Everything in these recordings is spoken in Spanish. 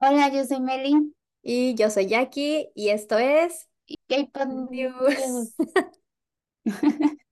Hola, yo soy Meli. Y yo soy Jackie y esto es K-pop News.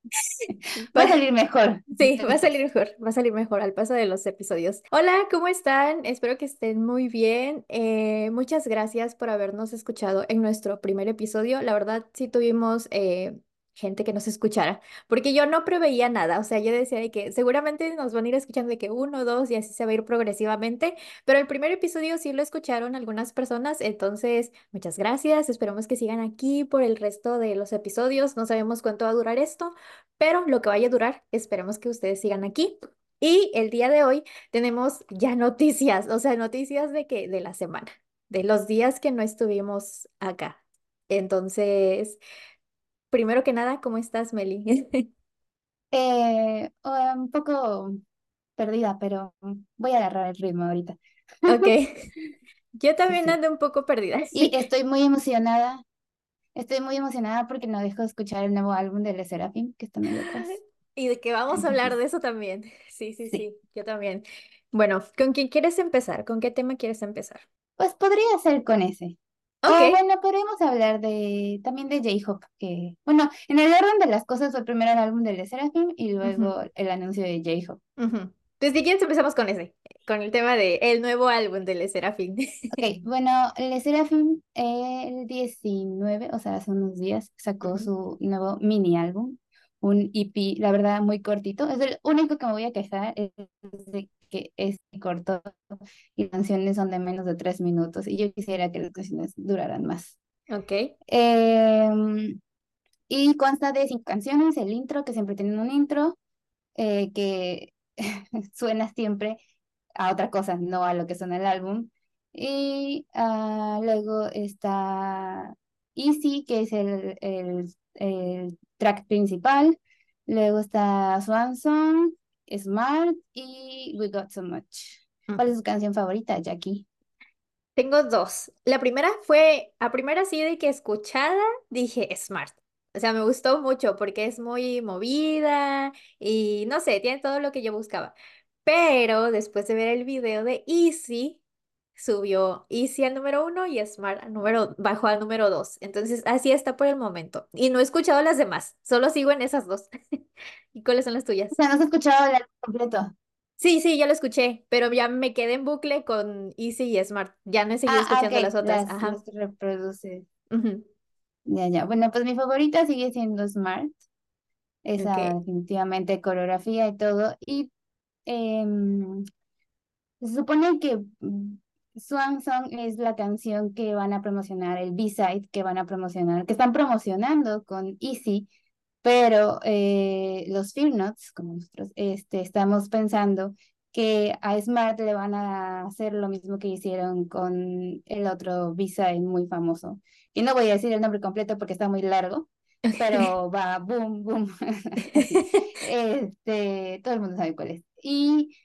Va a salir mejor. Sí, va a salir mejor, va a salir mejor al paso de los episodios. Hola, ¿cómo están? Espero que estén muy bien. Eh, muchas gracias por habernos escuchado en nuestro primer episodio. La verdad, sí tuvimos eh, gente que nos escuchara, porque yo no preveía nada. O sea, yo decía de que seguramente nos van a ir escuchando de que uno, dos y así se va a ir progresivamente. Pero el primer episodio sí lo escucharon algunas personas, entonces muchas gracias. Esperamos que sigan aquí por el resto de los episodios. No sabemos cuánto va a durar esto pero lo que vaya a durar, esperemos que ustedes sigan aquí. Y el día de hoy tenemos ya noticias, o sea, noticias de que de la semana, de los días que no estuvimos acá. Entonces, primero que nada, ¿cómo estás, Meli? Eh, un poco perdida, pero voy a agarrar el ritmo ahorita. Ok, yo también sí. ando un poco perdida. Y estoy muy emocionada. Estoy muy emocionada porque no dejo de escuchar el nuevo álbum de Le Sserafim, que están ahí atrás. Y de que vamos a hablar de eso también. Sí, sí, sí. sí, yo también. Bueno, ¿con quién quieres empezar? ¿Con qué tema quieres empezar? Pues podría ser con ese. Ok. O bueno, podríamos hablar de también de J-Hope, que, bueno, en el orden de las cosas fue primero el álbum de Le Sserafim y luego el anuncio de J-Hope. ujú. Pues si quieres empezamos con ese, con el tema de el nuevo álbum de Le Serafín. Ok, bueno, Le Sserafim el 19, o sea, hace unos días, sacó Ujú. su nuevo mini álbum, un EP, la verdad, muy cortito. Es el único que me voy a quejar, es de que es corto y canciones son de menos de tres minutos y yo quisiera que las canciones duraran más. Ok. Em, y consta de cinco canciones, el intro, que siempre tienen un intro, eh, que suena siempre a otra cosa, no a lo que suena el álbum. Y ah, luego está Easy, que es el, el, el track principal. Luego está Swan Song, Smart y We Got So Much. ¿Cuál es su canción favorita, Jackie? Tengo dos. La primera fue, a primera sí de que escuchada, dije Smart. O sea, me gustó mucho porque es muy movida y no sé, tiene todo lo que yo buscaba. Pero después de ver el video de Easy, subió Easy al número uno y Smart al número, bajó al número dos. Entonces, así está por el momento. Y no he escuchado las demás, solo sigo en esas dos. ¿Y cuáles son las O tuyas? sea, no has escuchado el álbum completo. Sí, sí, ya lo escuché, pero ya me quedé en bucle con Easy y Smart. Ya no he seguido Ah, escuchando las otras. las, Ajá. las reproduce. Ya, ya. Bueno, pues mi favorita sigue siendo Smart. Esa definitivamente coreografía y todo. Y em, se supone que mm, Swan Song es la canción que van a promocionar, el B-side que van a promocionar, que están promocionando con Easy, pero eh, los Film Notes, como nosotros, este, estamos pensando que a Smart le van a hacer lo mismo que hicieron con el otro B-side muy famoso. Y no voy a decir el nombre completo porque está muy largo, pero va boom, boom. Este, todo el mundo sabe cuál es. Y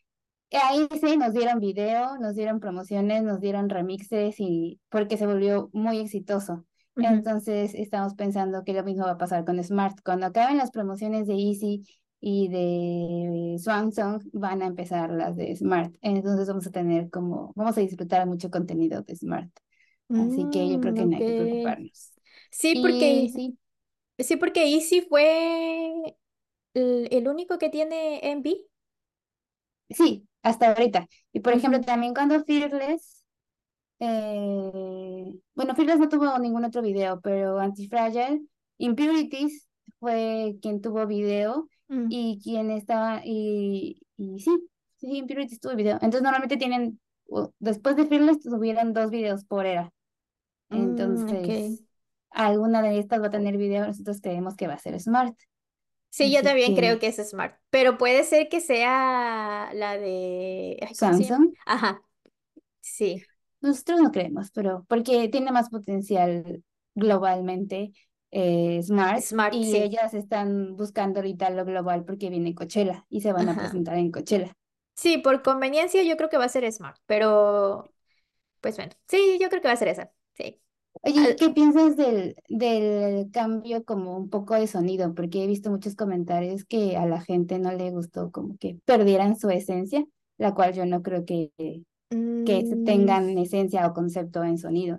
Ahí sí nos dieron video, nos dieron promociones, nos dieron remixes y porque se volvió muy exitoso. Entonces estamos pensando que lo mismo va a pasar con Smart. Cuando acaben las promociones de Easy y de Swan Song, van a empezar las de Smart. Entonces vamos a tener como, vamos a disfrutar mucho contenido de Smart. Así que yo creo Mm, que no ok. hay que preocuparnos. Sí, Y porque sí, sí, porque Easy fue el, el único que tiene MV. sí, hasta ahorita. Y por ejemplo, Ujú, también cuando Fearless Eh, bueno, Fearless no tuvo ningún otro video, pero Antifragile, Impurities fue quien tuvo video mm, y quien estaba, y, y sí, sí, Impurities tuvo video. Entonces normalmente tienen, después de Fearless tuvieron dos videos por era. mm. Entonces, alguna de estas va a tener video, nosotros creemos que va a ser Smart. Sí, yo también creo que es Smart, pero puede ser que sea la de. Samsung, Ajá, sí, nosotros no creemos, pero porque tiene más potencial globalmente eh, Smart Smart, y sí, ellas están buscando ahorita lo global porque viene Coachella y se van a presentar en Coachella. Sí, por conveniencia yo creo que va a ser Smart, pero pues bueno, sí, yo creo que va a ser esa, sí. Oye, ¿y Al- qué piensas del, del cambio como un poco de sonido? Porque he visto muchos comentarios que a la gente no le gustó como que perdieran su esencia, la cual yo no creo que que se Mm, tengan esencia o concepto en sonido.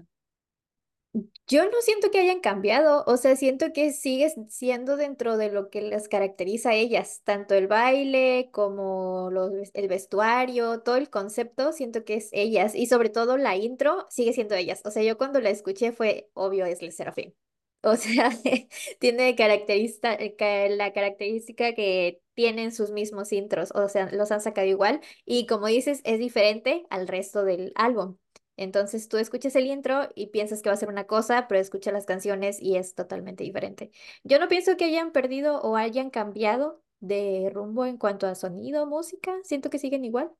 Yo no siento que hayan cambiado, o sea, siento que sigue siendo dentro de lo que las caracteriza a ellas, tanto el baile como los, el vestuario, todo el concepto, siento que es ellas y sobre todo la intro sigue siendo ellas. O sea, yo cuando la escuché fue obvio es el Serafín. O sea, tiene caracterista, eh, la característica que tienen sus mismos intros, o sea, los han sacado igual y como dices, es diferente al resto del álbum. Entonces tú escuchas el intro y piensas que va a ser una cosa, pero escuchas las canciones y es totalmente diferente. Yo no pienso que hayan perdido o hayan cambiado de rumbo en cuanto a sonido, música. Siento que siguen igual.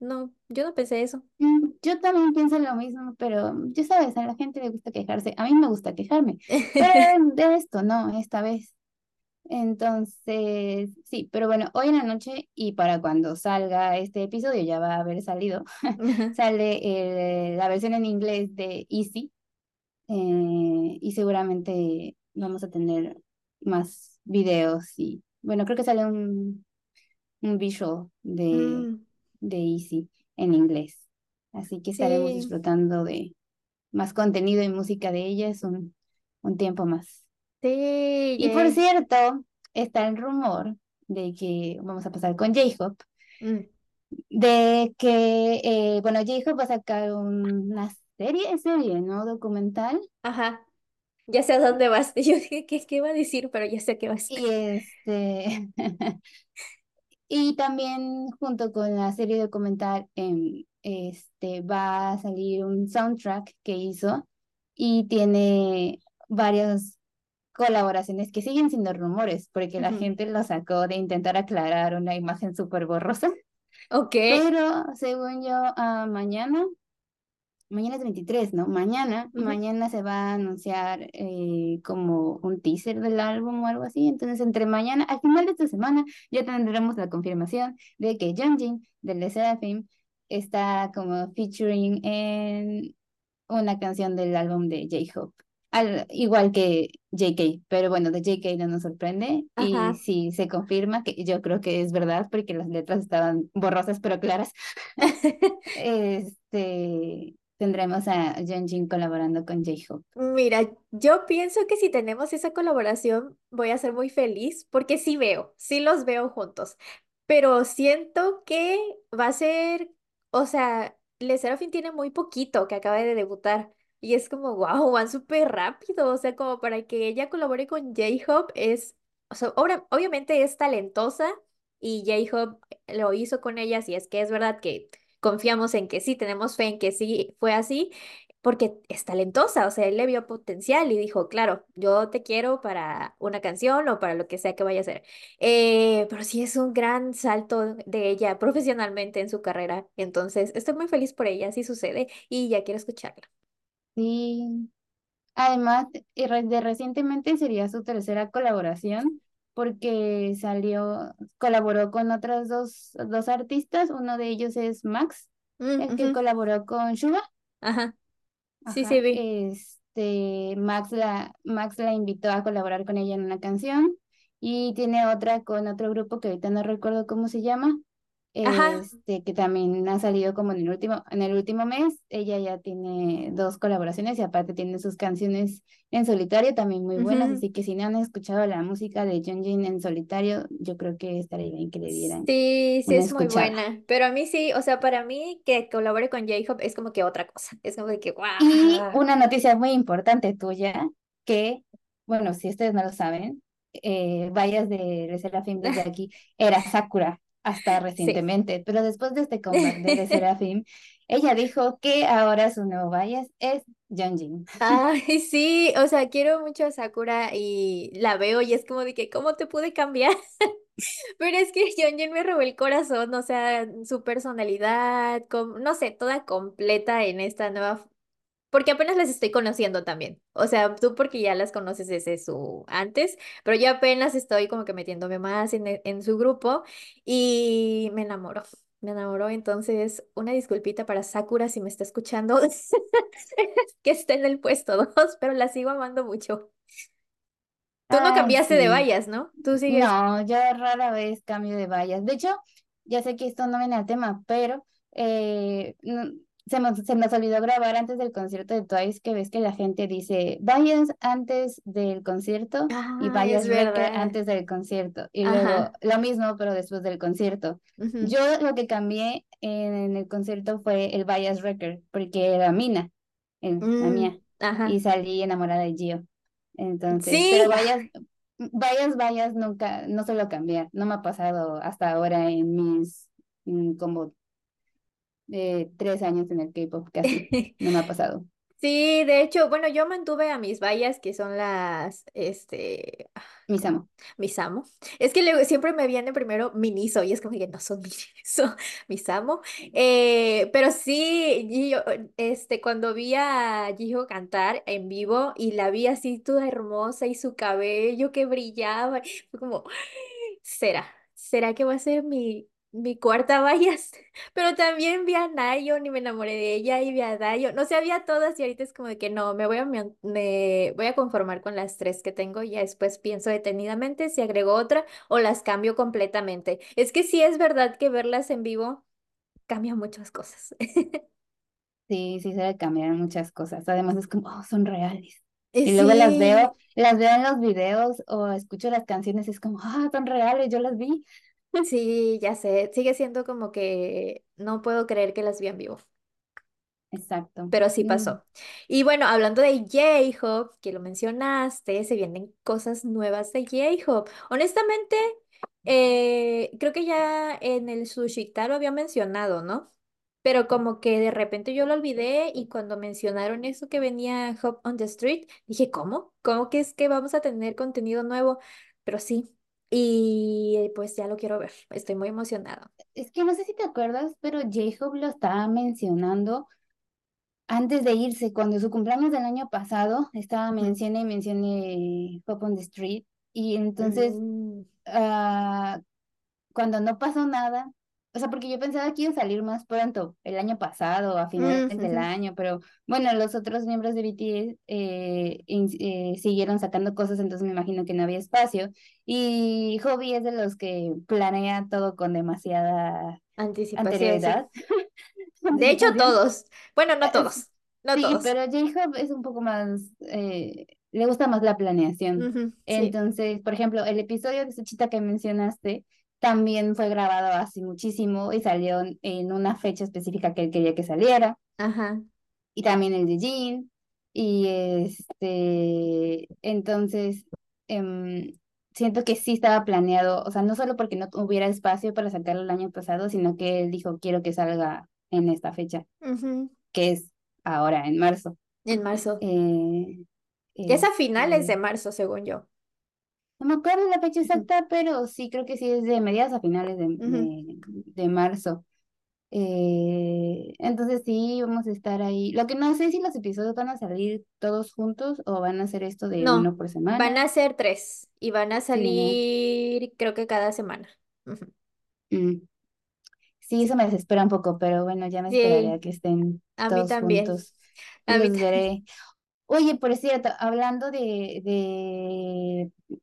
No, yo no pensé eso. Mm, Yo también pienso lo mismo, pero ya sabes, a la gente le gusta quejarse. A mí me gusta quejarme, pero de esto no, esta vez. Entonces, sí, pero bueno, hoy en la noche y para cuando salga este episodio ya va a haber salido, sale eh, la versión en inglés de Easy eh, y seguramente vamos a tener más videos y bueno, creo que sale un, un visual de, Mm, de Easy en inglés. Así que estaremos sí, disfrutando de más contenido y música de ellas un, un tiempo más. sí, Y por cierto, está el rumor de que vamos a pasar con J-Hope, Mm, de que, eh, bueno, J-Hope va a sacar una serie, serie, ¿no? Documental. Ajá, ya sé a dónde vas. Yo dije, ¿qué, qué iba a decir? Pero ya sé qué vas. Y este, y también junto con la serie documental, em, este, va a salir un soundtrack que hizo y tiene varias colaboraciones que siguen siendo rumores, porque la Ujú. gente lo sacó de intentar aclarar una imagen súper borrosa. Ok. Pero según yo, ah, mañana, mañana es 23, ¿no? Mañana, mañana se va a anunciar eh, como un teaser del álbum o algo así. Entonces, entre mañana, al final de esta semana, ya tendremos la confirmación de que Jungin del de Seraphim está como featuring en una canción del álbum de J-Hope. Al, igual que JK, pero bueno, de JK no nos sorprende y si se confirma, que yo creo que es verdad porque las letras estaban borrosas pero claras, este, tendremos a Jin colaborando con J-Hope. Mira, yo pienso que si tenemos esa colaboración voy a ser muy feliz porque sí veo, sí los veo juntos, pero siento que va a ser, o sea, Le Sserafim tiene muy poquito que acaba de debutar y es como, wow, van súper rápido, o sea, como para que ella colabore con J-Hope es, o sea, obra- obviamente es talentosa y J-Hope lo hizo con ella, si es que es verdad que confiamos en que sí, tenemos fe en que sí fue así porque es talentosa, o sea, él le vio potencial y dijo, claro, yo te quiero para una canción o para lo que sea que vaya a hacer. Eh, pero sí es un gran salto de ella profesionalmente en su carrera, entonces estoy muy feliz por ella, sí sucede y ya quiero escucharla. Sí, además, de recientemente sería su tercera colaboración porque salió, colaboró con otras dos, dos artistas, uno de ellos es Max, Mm, el que colaboró con Suga. Ajá, sí, sí Ajá, vi. este, Max la, Max la invitó a colaborar con ella en una canción y tiene otra con otro grupo que ahorita no recuerdo cómo se llama, Ajá, este, que también ha salido como en el último, en el último mes. Ella ya tiene dos colaboraciones y aparte tiene sus canciones en solitario también muy buenas, así que si no han escuchado la música de Jin en solitario, yo creo que estaría bien que le dieran Sí, sí es muy buena, pero a mí sí, o sea, para mí que colabore con J-Hope es como que otra cosa, es como de que, Y wow. una noticia muy importante tuya, que, bueno, si ustedes no lo saben, eh, Vallas de Le Serafim desde aquí era Sakura hasta Sí. recientemente, pero después de este comeback de Serafim, ella dijo que ahora su nuevo Vallas es Jeonjin. Ay, sí, o sea, quiero mucho a Sakura y la veo y es como de que, ¿cómo te pude cambiar? Pero es que Yeonjun me robó el corazón, o sea, su personalidad, no sé, toda completa en esta nueva, porque apenas las estoy conociendo también. O sea, tú porque ya las conoces desde su antes, pero yo apenas estoy como que metiéndome más en, e- en su grupo y me enamoró. Me enamoró, entonces una disculpita para Sakura si me está escuchando, que está en el puesto dos, pero la sigo amando mucho. Tú no Ay, cambiaste de vallas, ¿no? Tú sigues. No, yo rara vez cambio de vallas. De hecho, ya sé que esto no viene al tema, pero eh, no- se nos, se nos olvidó grabar antes del concierto de Twice, que ves que la gente dice, vayas antes del concierto y Ah, es vayas antes del concierto. Y luego lo mismo, pero después del concierto. Yo lo que cambié en el concierto fue el Bias Wrecker, porque era Mina, el- la mm, mía, y salí enamorada de Gio. Entonces, pero Sí. vayas, vayas, vayas, nunca, no suelo cambiar. No me ha pasado hasta ahora en mis como eh, tres años en el K-pop, casi. No me ha pasado. Sí, de hecho, bueno, yo mantuve a mis vallas, que son las, este, Mis amo. Misamo. Es que luego siempre me viene primero Miniso y es como que no son Miniso, Misamo. Eh, pero sí, Gio, este, cuando vi a Gio cantar en vivo y la vi así toda hermosa y su cabello que brillaba, fue como, ¿será? ¿Será que va a ser mi, mi cuarta vallas? Pero también vi a Nayeon y me enamoré de ella y vi a Dayo. No sé, había todas y ahorita es como de que no, me voy a, me, voy a conformar con las tres que tengo y ya después pienso detenidamente si agrego otra o las cambio completamente. Es que sí es verdad que verlas en vivo cambia muchas cosas. Sí, sí, se le cambiaron muchas cosas. Además es como, oh, son reales. Eh, Y luego las veo, las veo en los videos o escucho las canciones y es como, ah, son reales, yo las vi. Sí, ya sé. Sigue siendo como que no puedo creer que las vi en vivo. Exacto. pero sí Mm, pasó. Y bueno, hablando de J-Hope, que lo mencionaste, se vienen cosas nuevas de J-Hope. Honestamente, eh, creo que ya en el Sushita lo había mencionado, ¿no? Pero como que de repente yo lo olvidé y cuando mencionaron eso que venía Hop on the Street, dije, ¿cómo? ¿Cómo que es que vamos a tener contenido nuevo? Pero sí, y pues ya lo quiero ver, estoy muy emocionada. Es que no sé si te acuerdas, pero J-Hope lo estaba mencionando antes de irse, cuando su cumpleaños del año pasado, estaba mencioné y mencioné Pop on the Street. Y entonces, Mm, ah, cuando no pasó nada, o sea, porque yo pensaba que iba a salir más pronto, el año pasado, a finales mm, del ujú. año, pero bueno, los otros miembros de BTS eh, eh, siguieron sacando cosas, entonces me imagino que no había espacio. Y Hobby es de los que planea todo con demasiada Anticipación, sí. De hecho, todos. Bueno, no Es- todos. No Sí, todos. pero J-Hope es un poco más, eh, le gusta más la planeación. Entonces, por ejemplo, el episodio de Suchita que mencionaste también fue grabado hace muchísimo y salió en una fecha específica que él quería que saliera. Ajá. Y también el de Jin. Y este, entonces, em, siento que sí estaba planeado, o sea, no solo porque no hubiera espacio para sacarlo el año pasado, sino que él dijo, quiero que salga en esta fecha, que es ahora, en marzo. En marzo. Eh, Que es a finales de este, marzo, según yo. No me acuerdo la fecha exacta, pero sí creo que sí es de mediados a finales de, de, de marzo. Eh, entonces sí, vamos a estar ahí. Lo que no sé si los episodios van a salir todos juntos o van a hacer esto de No, uno por van semana. a ser tres y van a Sí, salir, creo que cada semana. Mm, Sí, eso Sí, me desespera un poco, pero bueno, ya me esperaré a Sí, que estén a mí también. juntos A mí también. Oye, por cierto, hablando de, de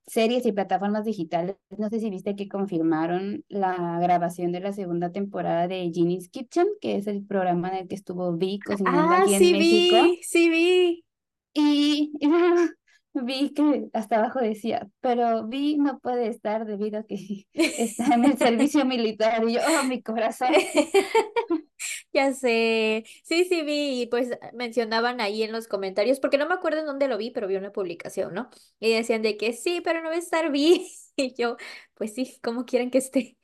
series y plataformas digitales, no sé si viste que confirmaron la grabación de la segunda temporada de Ginny's Kitchen, que es el programa en el que estuvo Vi cocinando Ah, aquí en sí México. vi, sí vi. Y, vi que hasta abajo decía, pero Vi no puede estar debido a que está en el servicio militar. Y yo, oh, mi corazón. Ya sé, sí, sí vi, y pues mencionaban ahí en los comentarios, porque no me acuerdo en dónde lo vi, pero vi una publicación, ¿no? Y decían de que sí, pero no va a estar bien. Y yo, pues sí, como quieran que esté,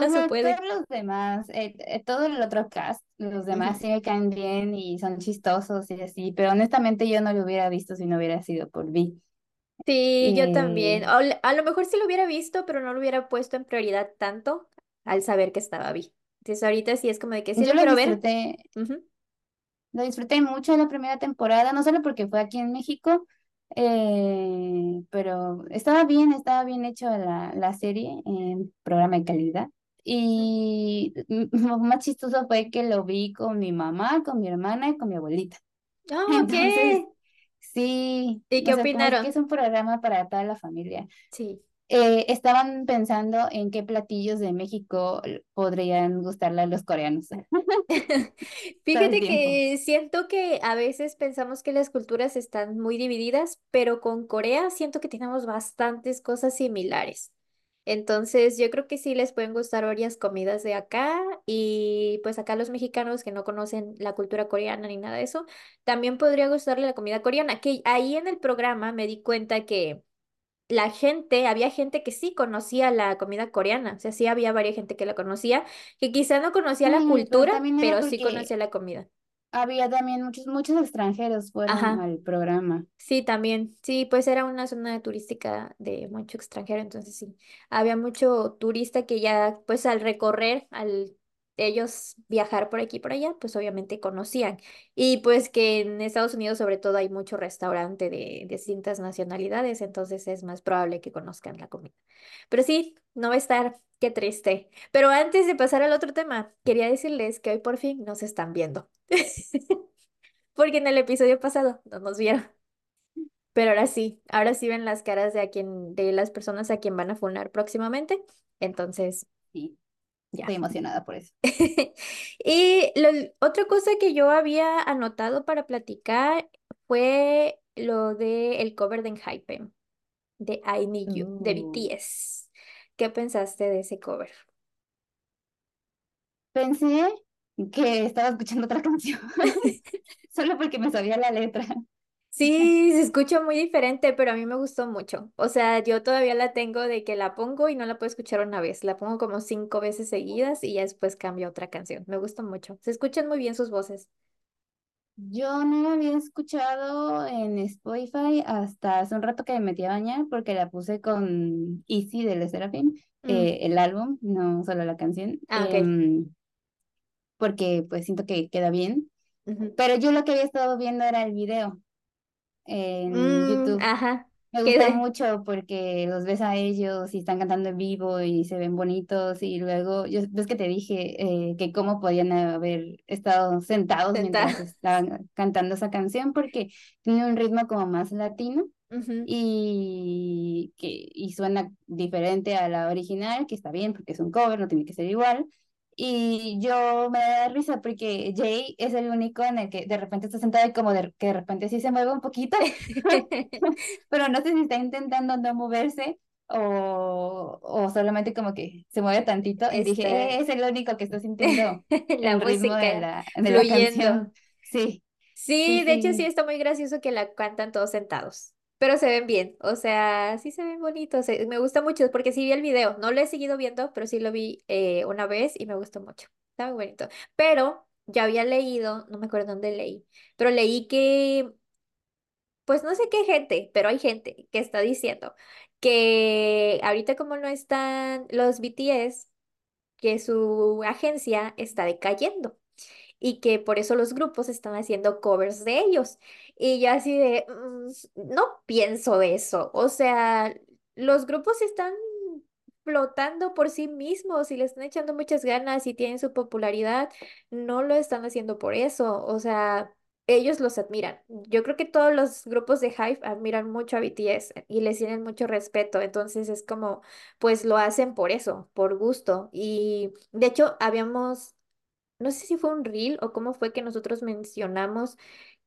O no se sea, todos puede. los demás, eh, eh, todo el otro cast, los demás sí me caen bien y son chistosos y así, pero honestamente yo no lo hubiera visto si no hubiera sido por Vi. Sí, yo también. Eh, A, lo mejor sí lo hubiera visto, pero no lo hubiera puesto en prioridad tanto al saber que estaba bien. Entonces ahorita sí es como de que sí yo lo ver. disfruté, Ujú. lo disfruté mucho la primera temporada, no solo porque fue aquí en México, eh, pero estaba bien, estaba bien hecho la, la serie, en programa de calidad. Y lo más chistoso fue que lo vi con mi mamá, con mi hermana y con mi abuelita. Ah, Entonces, sí, ¿Y qué o sea, como es que opinaron? es un programa para toda la familia. Sí. eh, estaban pensando en qué platillos de México podrían gustarle a los coreanos Fíjate que siento que a veces pensamos que las culturas están muy divididas, pero con Corea siento que tenemos bastantes cosas similares. Entonces, yo creo que sí les pueden gustar varias comidas de acá y pues acá los mexicanos que no conocen la cultura coreana ni nada de eso, también podría gustarle la comida coreana, que ahí en el programa me di cuenta que la gente, había gente que sí conocía la comida coreana, o sea, sí había varias gente que la conocía, que quizá no conocía la pero cultura, pero sí conocía la comida. Había también muchos, muchos extranjeros fueron Ajá. al programa. Sí, también. Sí, pues era una zona turística de mucho extranjero, entonces sí. Había mucho turista que ya, pues al recorrer, al ellos viajar por aquí y por allá, pues obviamente conocían. Y pues que en Estados Unidos sobre todo hay mucho restaurante de distintas nacionalidades, entonces es más probable que conozcan la comida. Pero sí, no va a estar, qué triste. Pero antes de pasar al otro tema, quería decirles que hoy por fin nos están viendo. Porque en el episodio pasado no nos vieron. Pero ahora sí, ahora sí ven las caras de a quien, de las personas a quien van a funar próximamente. Entonces, Sí, ya. estoy emocionada por eso. Y lo, otra cosa que yo había anotado para platicar fue lo de el cover de Enhypen, de I Need You, de Uh, BTS. ¿Qué pensaste de ese cover? Pensé que estaba escuchando otra canción, solo porque me sabía la letra. Sí, se escucha muy diferente, pero a mí me gustó mucho. O sea, yo todavía la tengo de que la pongo y no la puedo escuchar una vez. La pongo como cinco veces seguidas y ya después cambio a otra canción. Me gusta mucho. Se escuchan muy bien sus voces. Yo no la había escuchado en Spotify hasta hace un rato que me metí a bañar porque la puse con Easy de Le Sserafim, Mm, eh, el álbum, no solo la canción, Ah, ok. em, porque pues siento que queda bien. Ujú. Pero yo lo que había estado viendo era el video en Mm, YouTube. ajá. Me ¿Qué gusta de? mucho porque los ves a ellos y están cantando en vivo y se ven bonitos y luego, yo ves que te dije eh, que cómo podían haber estado sentados mientras estaban cantando esa canción porque tiene un ritmo como más latino y que y suena diferente a la original, que está bien porque es un cover, no tiene que ser igual. Y yo me da risa porque Jay es el único en el que de repente está sentado y como de, que de repente sí se mueve un poquito pero no sé si está intentando no moverse o, o solamente como que se mueve tantito y dije, Está "Eh, es el único que está sintiendo la el ritmo de música la, de la canción. Sí, sí, Sí, de hecho sí sí. está muy gracioso que la cantan todos sentados, pero se ven bien, o sea, sí se ven bonitos, se- me gusta mucho porque sí vi el video, no lo he seguido viendo, pero sí lo vi eh, una vez y me gustó mucho, está muy bonito, pero ya había leído, no me acuerdo dónde leí, pero leí que, pues no sé qué gente, pero hay gente que está diciendo que ahorita como no están los BTS, que su agencia está decayendo y que por eso los grupos están haciendo covers de ellos. Y yo así de, "Mm, no pienso eso. O sea, los grupos están flotando por sí mismos y le están echando muchas ganas y tienen su popularidad, no lo están haciendo por eso. O sea, ellos los admiran. Yo creo que todos los grupos de Hive admiran mucho a BTS y les tienen mucho respeto. Entonces es como, pues lo hacen por eso, por gusto. Y de hecho, habíamos no sé si fue un reel o cómo fue que nosotros mencionamos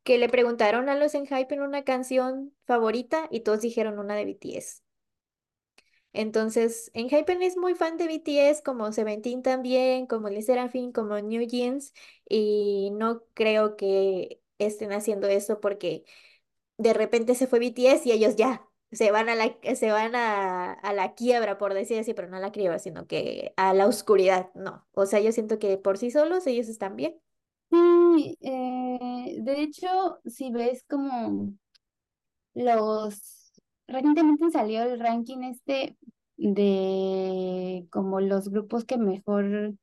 que le preguntaron a los en una canción favorita y todos dijeron una de BTS. Entonces, Enhypen es muy fan de BTS, como Seventeen también, como Les Sserafim, como New Jeans, y no creo que estén haciendo eso porque de repente se fue BTS y ellos ya se van a la, se van a, a la quiebra, por decir así, pero no a la quiebra, sino que a la oscuridad, no. O sea, yo siento que por sí solos ellos están bien. Sí, eh, de hecho, si ves como los, recientemente salió el ranking este de como los grupos que mejor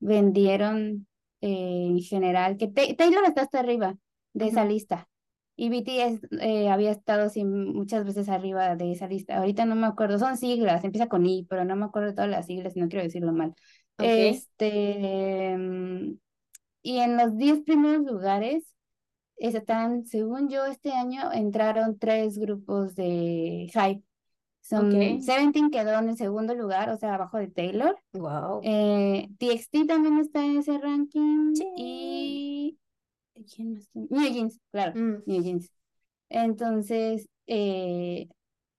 vendieron eh, en general, que Ta- Taylor está hasta arriba de esa lista. Y BTS eh, había estado sí, muchas veces arriba de esa lista. Ahorita no me acuerdo, son siglas, empieza con I, pero no me acuerdo de todas las siglas no quiero decirlo mal. Ok. Este, mm, y en los 10 primeros lugares están, según yo, este año entraron tres grupos de Hype. Son Ok. Seventeen quedó en el segundo lugar, o sea, abajo de Taylor. Wow. Eh, TXT también está en ese ranking. Sí. Y. ¿Quién más? New Jeans, claro, Mm, New Jeans. Entonces, eh,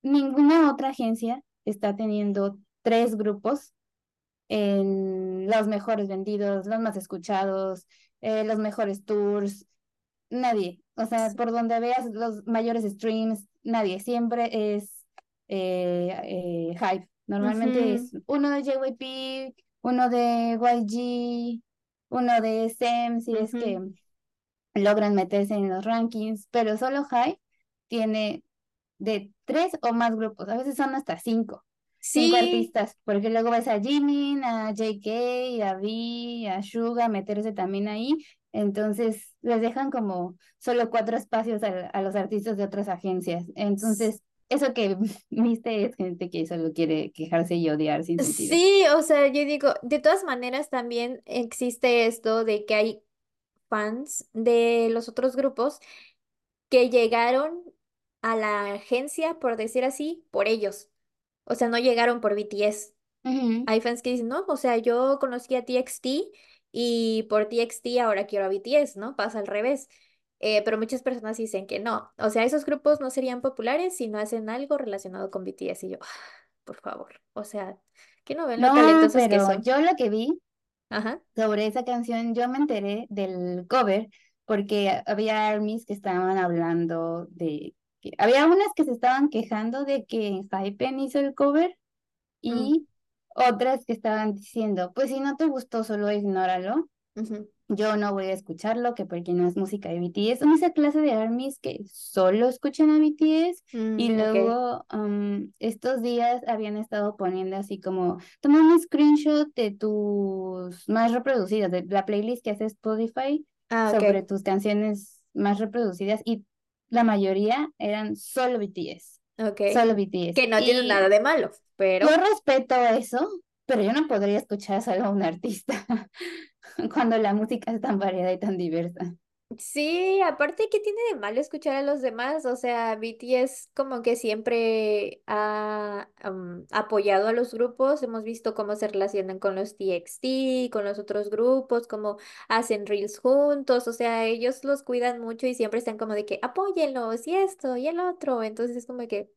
ninguna otra agencia está teniendo tres grupos en los mejores vendidos, los más escuchados, eh, los mejores tours. Nadie. O sea, sí. por donde veas los mayores streams, nadie. Siempre es eh, eh, hype. Normalmente es uno de JYP, uno de YG, uno de SM, si es que. Logran meterse en los rankings, pero solo Hype tiene de tres o más grupos, a veces son hasta cinco, cinco Sí, artistas, porque luego ves a Jimin, a JK, a V, a Suga meterse también ahí, entonces les dejan como solo cuatro espacios a, a los artistas de otras agencias, entonces eso que viste es gente que solo quiere quejarse y odiar sin sentido. sí, o sea, yo digo, de todas maneras también existe esto de que hay fans de los otros grupos que llegaron a la agencia, por decir así, por ellos. O sea, no llegaron por BTS. Ujú. Hay fans que dicen, no, o sea, yo conocí a TXT y por TXT ahora quiero a BTS, ¿no? Pasa al revés. Eh, pero muchas personas dicen que no. O sea, esos grupos no serían populares si no hacen algo relacionado con BTS. Y yo, "Ah, por favor. O sea, que no ven No, talentosos que pero son. yo lo que vi Ajá. sobre esa canción, yo me enteré del cover porque había armies que estaban hablando de que había unas que se estaban quejando de que Hypen hizo el cover Mm, y otras que estaban diciendo, pues si no te gustó, solo ignóralo. Yo no voy a escucharlo, que porque no es música de BTS. Son esa clase de armies que solo escuchan a BTS y mm, luego um, estos días habían estado poniendo así como, toma un screenshot de tus más reproducidas, de la playlist que hace Spotify Ah, sobre tus canciones más reproducidas y la mayoría eran solo BTS, Ok. solo BTS. Que no tiene nada de malo, yo pero respeto eso, pero yo no podría escuchar solo a un artista cuando la música es tan variada y tan diversa. Sí, aparte, ¿qué tiene de malo escuchar a los demás? O sea, BTS como que siempre ha apoyado a los grupos. Hemos visto cómo se relacionan con los TXT, con los otros grupos, cómo hacen reels juntos. O sea, ellos los cuidan mucho y siempre están como de que apóyenlos y esto y el otro. Entonces es como que,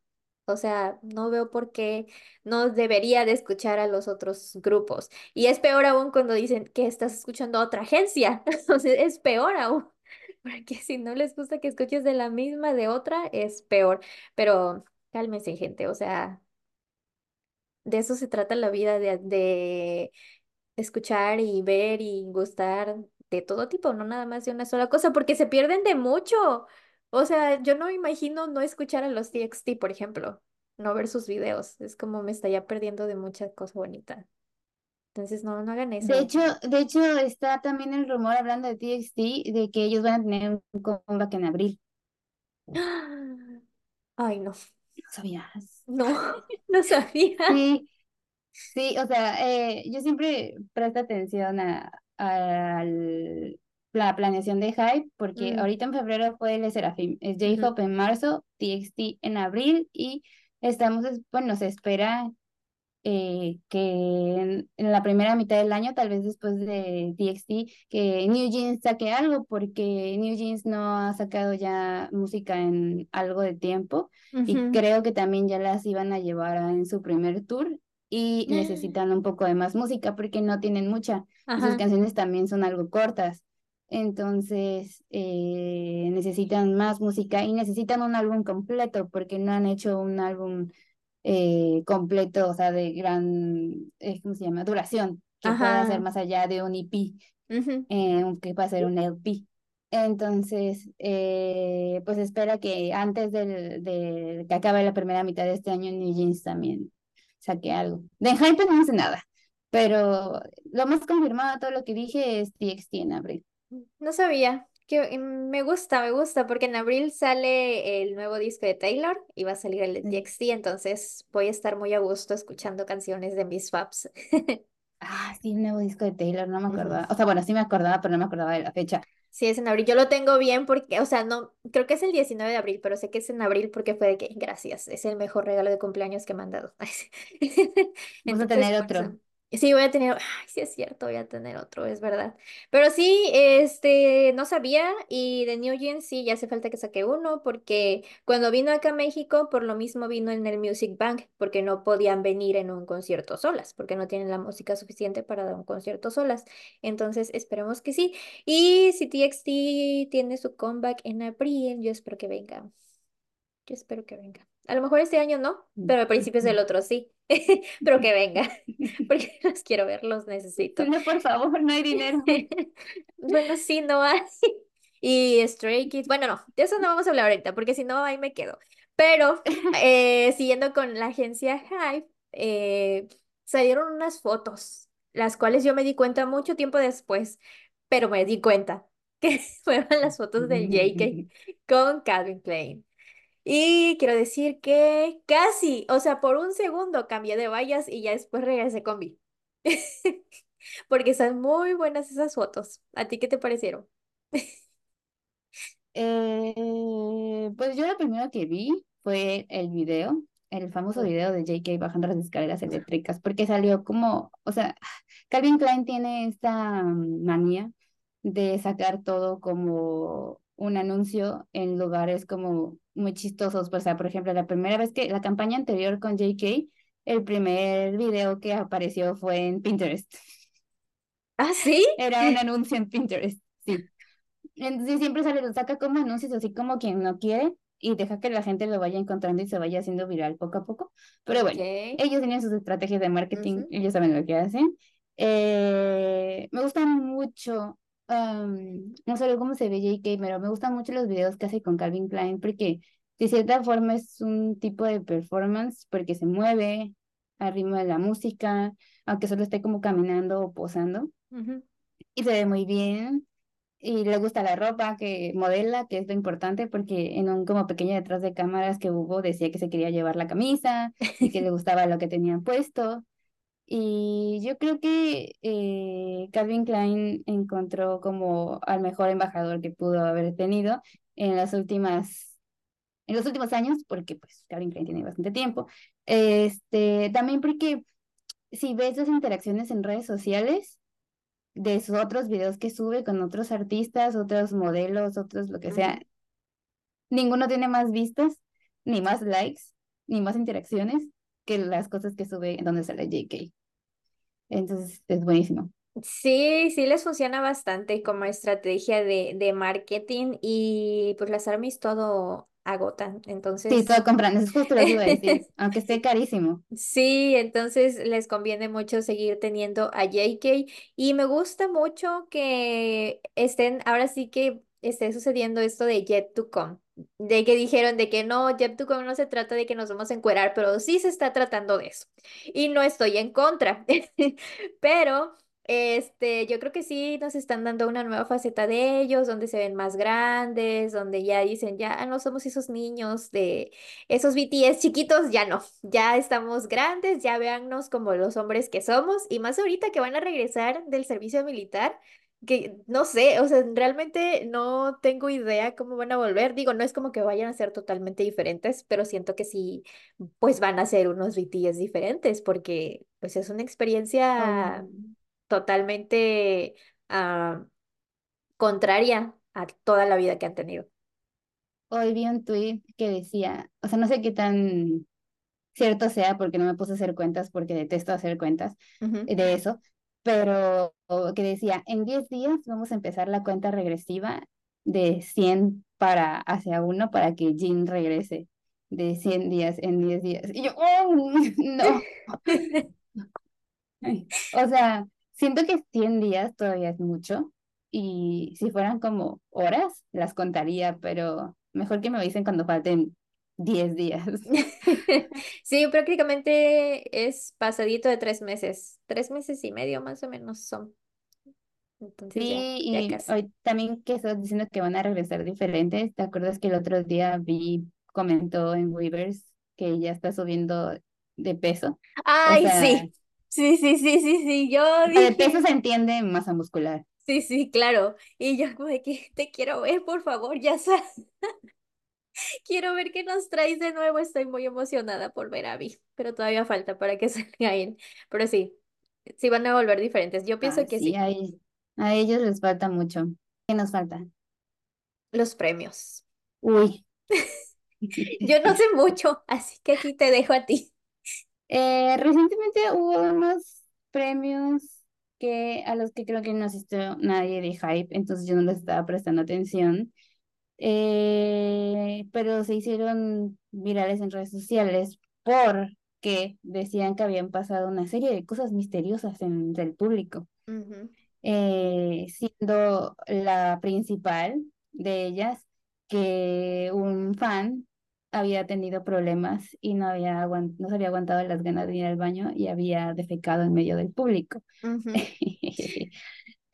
o sea, no veo por qué no debería de escuchar a los otros grupos. Y es peor aún cuando dicen que estás escuchando a otra agencia. Sea, es peor aún. Porque si no les gusta que escuches de la misma de otra, es peor. Pero cálmense, gente. O sea, de eso se trata la vida, de, de escuchar y ver y gustar de todo tipo, no nada más de una sola cosa, porque se pierden de mucho. O sea, yo no me imagino no escuchar a los TXT, por ejemplo, no ver sus videos. Es como me estaría perdiendo de muchas cosas bonitas. Entonces, no, no hagan De eso. hecho, de hecho, está también el rumor hablando de TXT de que ellos van a tener un comeback en abril. Ay, no, ¿No sabías? no, no sabía. Sí, sí, o sea, eh, yo siempre presto atención a, a la planeación de Hype, porque Mm, ahorita en febrero fue el Serafim, es ujú, J-Hope en marzo, TXT en abril y estamos, es- bueno, se espera eh, que en, en la primera mitad del año, tal vez después de TXT, que New Jeans saque algo, porque New Jeans no ha sacado ya música en algo de tiempo y creo que también ya las iban a llevar a- en su primer tour y necesitan un poco de más música porque no tienen mucha sus canciones también son algo cortas. Entonces, eh, necesitan más música y necesitan un álbum completo porque no han hecho un álbum eh, completo, o sea, de gran, eh, ¿cómo se llama? Duración, que pueda ser más allá de un EP, que pueda ser un LP. Entonces, eh, pues espera que antes del, de que acabe la primera mitad de este año, New Jeans también saque algo. De Hype no sé nada, pero lo más confirmado de todo lo que dije es TXT en abril. No sabía. Que me gusta, me gusta, porque en abril sale el nuevo disco de Taylor y va a salir el de. TXT, entonces voy a estar muy a gusto escuchando canciones de mis faps. Ah, sí, un nuevo disco de Taylor, no me acordaba. O sea, bueno, sí me acordaba, pero no me acordaba de la fecha. Sí, es en abril. Yo lo tengo bien porque, o sea, no, creo que es el 19 de abril, pero sé que es en abril porque fue de que, gracias, es el mejor regalo de cumpleaños que me han dado. Vamos a tener otro. Sí, voy a tener, ay, sí es cierto, voy a tener otro, es verdad. Pero sí, este, no sabía y de New Gen sí, ya hace falta que saque uno porque cuando vino acá a México, por lo mismo vino en el Music Bank, porque no podían venir en un concierto solas, porque no tienen la música suficiente para dar un concierto solas. Entonces, esperemos que sí. Y si TXT tiene su comeback en abril, yo espero que venga. Yo espero que venga. A lo mejor este año no, pero a principios del otro sí. Pero que venga, porque los quiero ver, los necesito. No, por favor, no hay dinero. Bueno, sí, no hay. Y Stray Kids, bueno, no, de eso no vamos a hablar ahorita, porque si no, ahí me quedo. Pero, eh, siguiendo con la agencia Hype, eh, salieron unas fotos, las cuales yo me di cuenta mucho tiempo después, pero me di cuenta que fueron las fotos del JK con Calvin Klein. Y quiero decir que casi, o sea, por un segundo cambié de vallas y ya después regresé con Vi. Porque están muy buenas esas fotos. ¿A ti qué te parecieron? Eh, pues yo lo primero que vi fue el video, el famoso video de JK bajando las escaleras eléctricas, porque salió como, o sea, Calvin Klein tiene esta manía de sacar todo como un anuncio en lugares como muy chistosos. O sea, por ejemplo, la primera vez que la campaña anterior con JK, el primer video que apareció fue en Pinterest. ¿Ah, sí? Era un anuncio en Pinterest, sí. Entonces siempre sale, lo saca como anuncios así como quien no quiere y deja que la gente lo vaya encontrando y se vaya haciendo viral poco a poco. Pero bueno, ellos tienen sus estrategias de marketing, ujú, ellos saben lo que hacen. Eh, me gusta mucho, am, no sé cómo se ve JK, pero me gustan mucho los videos que hace con Calvin Klein porque de cierta forma es un tipo de performance porque se mueve al ritmo de la música, aunque solo esté como caminando o posando ujú. y se ve muy bien y le gusta la ropa que modela, que es lo importante, porque en un como pequeño detrás de cámaras que hubo decía que se quería llevar la camisa y que le gustaba lo que tenían puesto. Y yo creo que eh, Calvin Klein encontró como al mejor embajador que pudo haber tenido en las últimas, en los últimos años, porque pues Calvin Klein tiene bastante tiempo. Este, también porque si ves las interacciones en redes sociales, de sus otros videos que sube con otros artistas, otros modelos, otros lo que sea, ninguno tiene más vistas, ni más likes, ni más interacciones que las cosas que sube donde sale JK. Entonces es buenísimo. Sí, sí les funciona bastante como estrategia de, de marketing y pues las armies todo agotan. Sí, todo Entonces, compran, eso es justo lo que iba a decir, aunque esté carísimo. Sí, entonces les conviene mucho seguir teniendo a JK y me gusta mucho que estén, ahora sí que esté sucediendo esto de Yet to Come, de que dijeron de que no, Yet to Come no se trata de que nos vamos a encuerar, pero sí se está tratando de eso y no estoy en contra, pero este, yo creo que sí nos están dando una nueva faceta de ellos, donde se ven más grandes, donde ya dicen, ya no somos esos niños de esos BTS chiquitos, ya no. Ya estamos grandes, ya véannos como los hombres que somos y más ahorita que van a regresar del servicio militar, que no sé, o sea, realmente no tengo idea cómo van a volver. Digo, no es como que vayan a ser totalmente diferentes, pero siento que sí, pues van a ser unos BTS diferentes porque pues es una experiencia totalmente ah, contraria a toda la vida que han tenido. hoy vi un tweet que decía, o sea, no sé qué tan cierto sea porque no me puse a hacer cuentas porque detesto hacer cuentas de eso, pero que decía, en 10 días vamos a empezar la cuenta regresiva de 100 para hacia uno para que Jin regrese de 100 días en 10 días. Y yo, oh, no. O sea, siento que 100 días todavía es mucho y si fueran como horas, las contaría, pero mejor que me avisen cuando falten 10 días. Sí, prácticamente es pasadito de tres meses, tres meses y medio más o menos son. Entonces ya, Sí, ya y casi. hoy también que estás diciendo que van a regresar diferentes, ¿te acuerdas que el otro día vi, comentó en Weavers que ya está subiendo de peso? O Ay, sea, sí, sí, sí, sí, sí, sí, yo de peso se entiende masa muscular. Sí, sí, claro. Y yo como de que te quiero ver, por favor, ya sabes. Quiero ver qué nos traes de nuevo. Estoy muy emocionada por ver a Vi, pero todavía falta para que salga él. Pero sí, sí van a volver diferentes. Yo Ah, pienso que sí, sí. a, e- a ellos les falta mucho. ¿Qué nos falta? Los premios. Uy. Yo no sé mucho, así que aquí te dejo a ti. Eh, recientemente hubo unos premios que a los que creo que no asistió nadie de Hype, entonces yo no les estaba prestando atención. Eh, pero se hicieron virales en redes sociales porque decían que habían pasado una serie de cosas misteriosas entre el público, eh, siendo la principal de ellas que un fan había tenido problemas y no había no se había aguantado las ganas de ir al baño y había defecado en medio del público.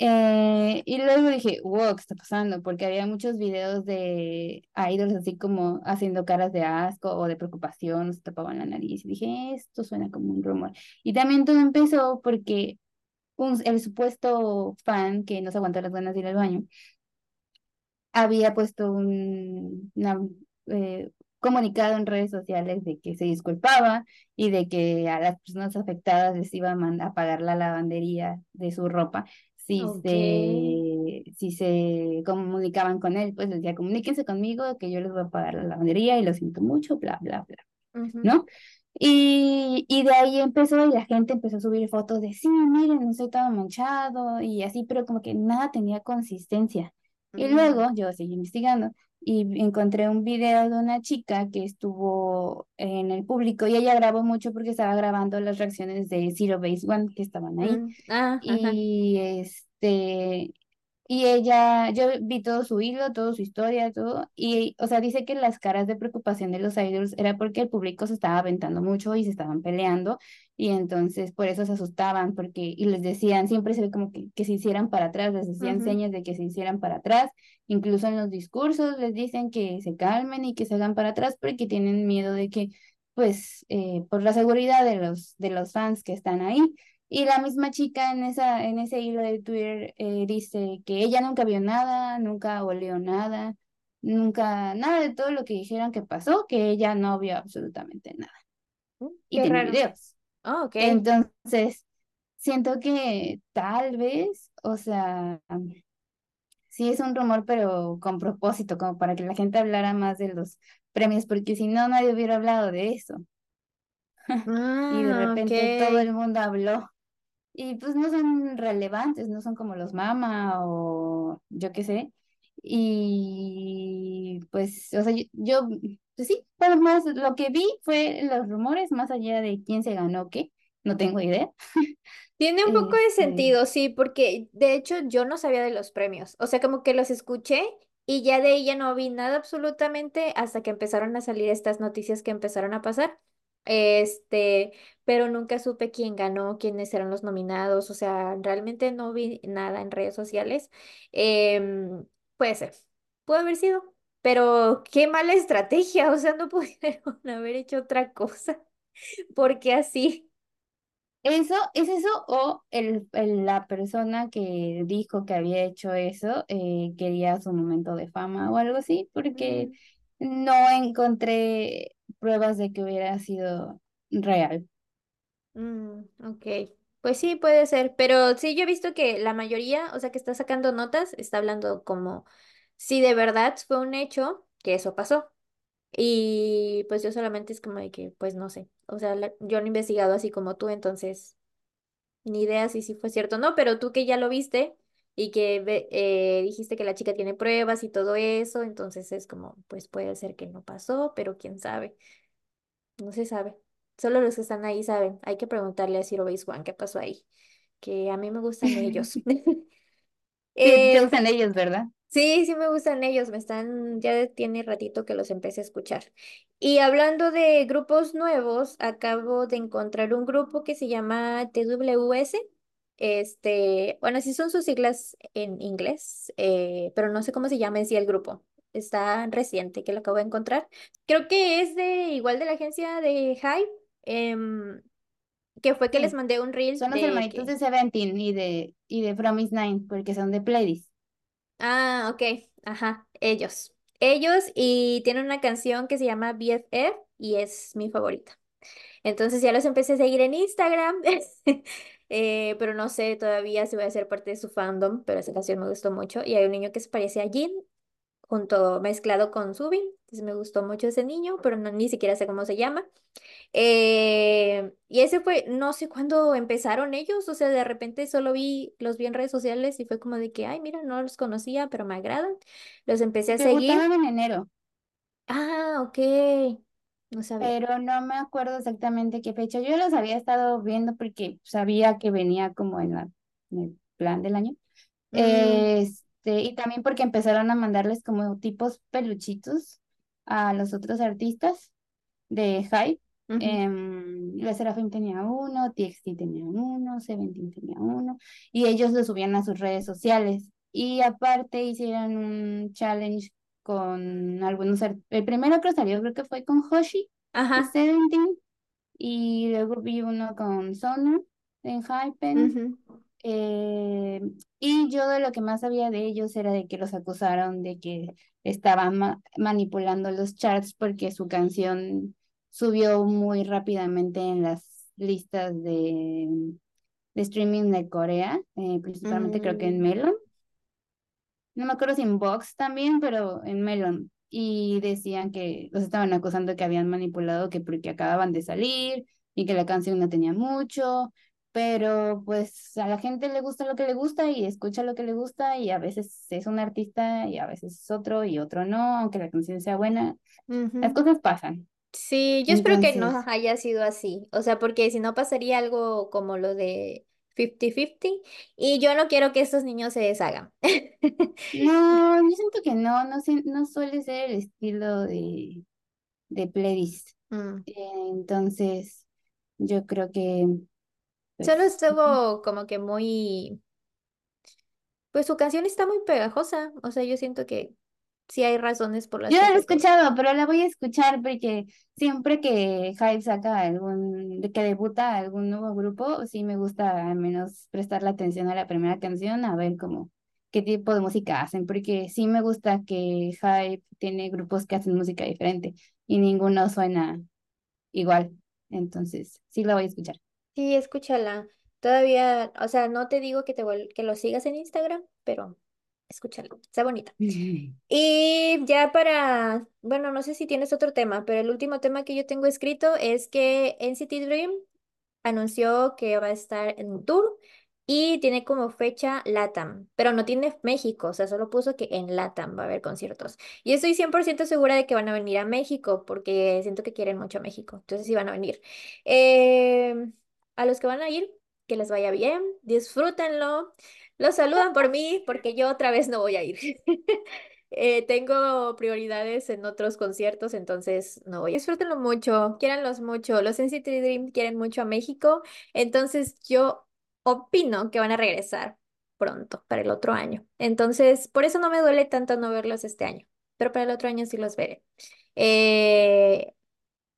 Eh, y luego dije, wow, ¿qué está pasando? Porque había muchos videos de idols así como haciendo caras de asco o de preocupación, se tapaban la nariz. Y dije, esto suena como un rumor. Y también todo empezó porque un, el supuesto fan que no se aguantó las ganas de ir al baño había puesto un una, eh, comunicado en redes sociales de que se disculpaba y de que a las personas afectadas les iba a, pagar la lavandería de su ropa si Ok. se, si se comunicaban con él, pues les decía, comuníquense conmigo que yo les voy a pagar la lavandería y lo siento mucho, bla, bla, bla, ujú, ¿no? Y, y de ahí empezó y la gente empezó a subir fotos de, sí, miren, no estoy todo manchado y así, pero como que nada tenía consistencia. Y mm, luego yo seguí investigando y encontré un video de una chica que estuvo en el público y ella grabó mucho porque estaba grabando las reacciones de Zero Base One que estaban ahí. mm, ah, ajá, Y este, y ella, yo vi todo su hilo, toda su historia, todo, y, o sea, dice que las caras de preocupación de los idols era porque el público se estaba aventando mucho y se estaban peleando, y entonces por eso se asustaban, porque, y les decían, siempre se ve como que, que se hicieran para atrás, les decían señas de que se hicieran para atrás, incluso en los discursos les dicen que se calmen y que se hagan para atrás porque tienen miedo de que, pues, eh, por la seguridad de los, de los fans que están ahí. Y la misma chica en esa, en ese hilo de Twitter eh, dice que ella nunca vio nada, nunca olió nada, nunca, nada de todo lo que dijeron que pasó, que ella no vio absolutamente nada. mm, Y qué tiene raro. videos. Ah, ok. Entonces, siento que tal vez, o sea, sí es un rumor, pero con propósito, como para que la gente hablara más de los premios, porque si no, nadie hubiera hablado de eso. Y de Ah, repente todo el mundo habló. Y pues no son relevantes, no son como los Mama o yo qué sé. Y pues, o sea, yo, yo, pues sí, más lo que vi fue los rumores, más allá de quién se ganó qué, no tengo idea. Tiene un poco de Este, sentido, sí, porque de hecho yo no sabía de los premios. O sea, como que los escuché y ya de ella no vi nada absolutamente hasta que empezaron a salir estas noticias que empezaron a pasar. Este, pero nunca supe quién ganó, quiénes eran los nominados. O sea, realmente no vi nada en redes sociales. Em, puede ser, puede haber sido, pero qué mala estrategia. O sea, no pudieron haber hecho otra cosa. porque así? eso, ¿es eso o el, el- la persona que dijo que había hecho eso eh, quería su momento de fama o algo así? Porque Mm. no encontré pruebas de que hubiera sido real. Mm, ok, pues sí, puede ser, pero sí, yo he visto que la mayoría, o sea, que está sacando notas, está hablando como si de verdad fue un hecho que eso pasó. Y pues yo solamente es como de que, pues no sé, o sea, la- yo no he investigado así como tú, entonces ni idea si sí fue cierto o no, pero tú que ya lo viste y que ve- eh, dijiste que la chica tiene pruebas y todo eso, entonces es como, pues puede ser que no pasó, pero quién sabe. No se sabe. Solo los que están ahí saben. Hay que preguntarle a Zero Base One qué pasó ahí. Que a mí me gustan ellos. Te Eh, gustan ellos, ¿verdad? Sí, sí me gustan ellos. Me están, ya tiene ratito que los empecé a escuchar. Y hablando de grupos nuevos, acabo de encontrar un grupo que se llama TWS. Este, bueno, sí son sus siglas en inglés, eh, pero no sé cómo se llama en sí el grupo. Está reciente que lo acabo de encontrar. Creo que es de igual de la agencia de Hype. em, que fue que les mandé un reel son los de hermanitos que... de Seventeen y de, y de Promise Nine, porque son de Pledis. Ah, ok, ajá, ellos. Ellos y tienen una canción que se llama BFF y es mi favorita. Entonces ya los empecé a seguir en Instagram, eh, pero no sé todavía si voy a ser parte de su fandom, pero esa canción me gustó mucho. Y hay un niño que se parece a Jin, junto mezclado con Subin, entonces me gustó mucho ese niño, pero no, ni siquiera sé cómo se llama. Eh, y ese fue, no sé cuándo empezaron ellos, o sea, de repente solo vi, los vi en redes sociales y fue como de que, ay, mira, no los conocía, pero me agradan. Los empecé a seguir. Debutaron en enero, Ah, ok, no sabía. pero no me acuerdo exactamente qué fecha. Yo los había estado viendo porque sabía que venía como en la, en el plan del año. Mm, Este, y también porque empezaron a mandarles como tipos peluchitos a los otros artistas de Hype. Em, la Seraphim tenía uno, TXT tenía uno, Seventeen tenía uno, y ellos lo subían a sus redes sociales. Y aparte hicieron un challenge con algunos. El primero que salió creo que fue con Hoshi Ajá. Seventeen, y luego vi uno con Sonu en Hypen. ujú, Eh, y yo de lo que más sabía de ellos era de que los acusaron de que estaban ma- manipulando los charts porque su canción subió muy rápidamente en las listas de, de streaming de Corea, eh, principalmente creo que en mm, Melon. No me acuerdo si en Vox también, pero en Melon. Y decían que los estaban acusando que habían manipulado, que porque acababan de salir y que la canción no tenía mucho, pero pues a la gente le gusta lo que le gusta y escucha lo que le gusta y a veces es un artista y a veces es otro y otro no, aunque la canción sea buena, las ujú. cosas pasan. Sí, yo espero que no Entonces, haya sido así, o sea, porque si no pasaría algo como lo de 50-50 y yo no quiero que estos niños se deshagan. no, yo siento que no, no, no suele ser el estilo de, de playlist. Mm. Entonces, yo creo que, Solo estuvo como que muy, pues su canción está muy pegajosa, o sea, yo siento que sí hay razones por las yo no la he escuchado, pero la voy a escuchar porque siempre que Hype saca algún, que debuta algún nuevo grupo, sí me gusta al menos prestarle atención a la primera canción, a ver cómo, qué tipo de música hacen, porque sí me gusta que Hype tiene grupos que hacen música diferente y ninguno suena igual. Entonces, sí la voy a escuchar. Sí, escúchala. Todavía, o sea, no te digo que te vuel- que lo sigas en Instagram, pero escúchala, está bonita. Y ya para, bueno, no sé si tienes otro tema, pero el último tema que yo tengo escrito es que NCT Dream anunció que va a estar en un tour y tiene como fecha LATAM, pero no tiene México, o sea, solo puso que en LATAM va a haber conciertos. Y estoy 100% segura de que van a venir a México porque siento que quieren mucho a México, entonces sí van a venir. Em, a los que van a ir, que les vaya bien, disfrútenlo. Los saludan por mí porque yo otra vez no voy a ir. Eh, tengo prioridades en otros conciertos, entonces no voy. Disfrútenlo mucho, quiéranlos mucho. Los NCT Dream quieren mucho a México, entonces yo opino que van a regresar pronto, para el otro año. Entonces, por eso no me duele tanto no verlos este año, pero para el otro año sí los veré. Eh,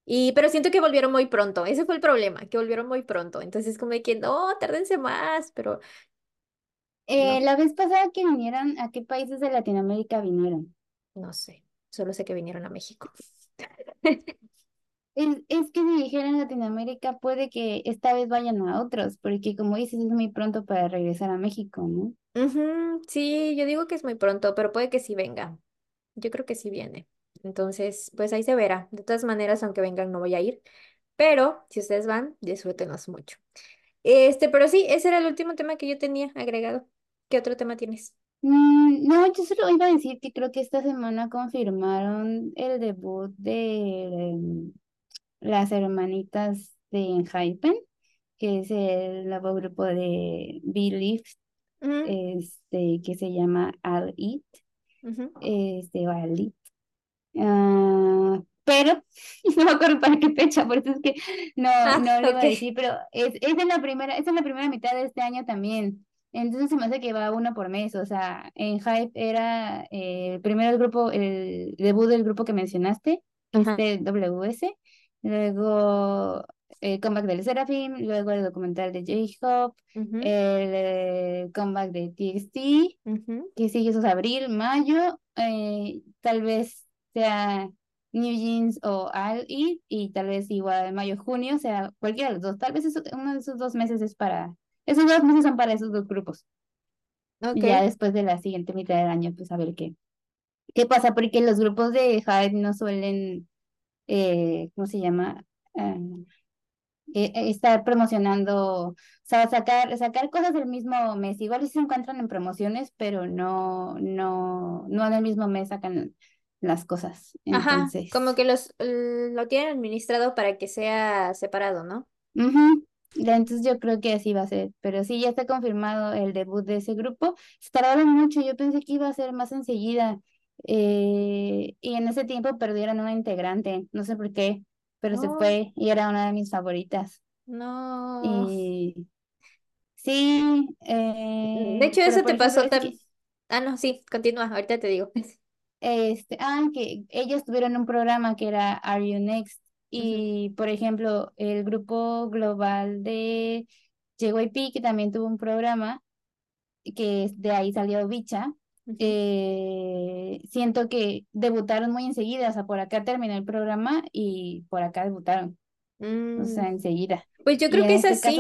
y, pero siento que volvieron muy pronto, ese fue el problema, que volvieron muy pronto. Entonces, como de que no, tárdense más, pero Eh, no, la vez pasada que vinieron, ¿a qué países de Latinoamérica vinieron? no sé, solo sé que vinieron a México. Es, es que si dijeran Latinoamérica, puede que esta vez vayan a otros, porque como dices, es muy pronto para regresar a México, ¿no? Ujú, sí, yo digo que es muy pronto, pero puede que sí venga. Yo creo que sí viene. Entonces, pues ahí se verá. De todas maneras, aunque vengan, no voy a ir. Pero si ustedes van, disfrútenlos mucho. Este, pero sí, ese era el último tema que yo tenía agregado. ¿Qué otro tema tienes? Mm, no, yo solo iba a decir que creo que esta semana confirmaron el debut de em, las hermanitas de Enhypen, que es el nuevo grupo de Believe, Ujú, este, que se llama It, ujú. este, o It. Ah, pero no me acuerdo para qué fecha, por eso es que no, Ah, no lo iba ok. a decir, pero es, es en la primera, es en la primera mitad de este año también. Entonces se me hace que va uno por mes, o sea, en Hype era eh, primero el grupo, el debut del grupo que mencionaste, Ajá. este WS, luego el comeback del Seraphim, luego el documental de J-Hope, Ujú, el eh, comeback de TXT, ujú. que sigue eso es abril, mayo, eh, tal vez sea New Jeans o It, y tal vez igual mayo, junio, o sea, cualquiera de los dos, tal vez eso- uno de esos dos meses es para, esos dos meses son para esos dos grupos, Ok. y ya después de la siguiente mitad del año, pues a ver qué, qué pasa, porque los grupos de Hype no suelen, eh, ¿cómo se llama? Ah, eh, eh, estar promocionando, o sea, sacar, sacar cosas del mismo mes. Igual sí se encuentran en promociones, pero no, no, no en el mismo mes sacan las cosas. Ajá, como Entonces, que los lo tienen administrado para que sea separado, ¿no? ya, Entonces yo creo que así va a ser. Pero sí, ya está confirmado el debut de ese grupo. Se tardaron mucho, yo pensé que iba a ser más enseguida. eh, y en ese tiempo perdieron una integrante, no sé por qué, pero se fue y era una de mis favoritas. no. Y Sí, De eh, hecho, pero eso te pasó que, también. Ah, no, sí, continúa, ahorita te digo. Este, ah, que ellos tuvieron un programa que era Are You Next? Y, por ejemplo, el grupo global de JYP, que también tuvo un programa, que de ahí salió Bicha, eh, siento que debutaron muy enseguida, o sea, por acá terminó el programa y por acá debutaron, o Mm, sea, enseguida. Pues yo creo que es este así.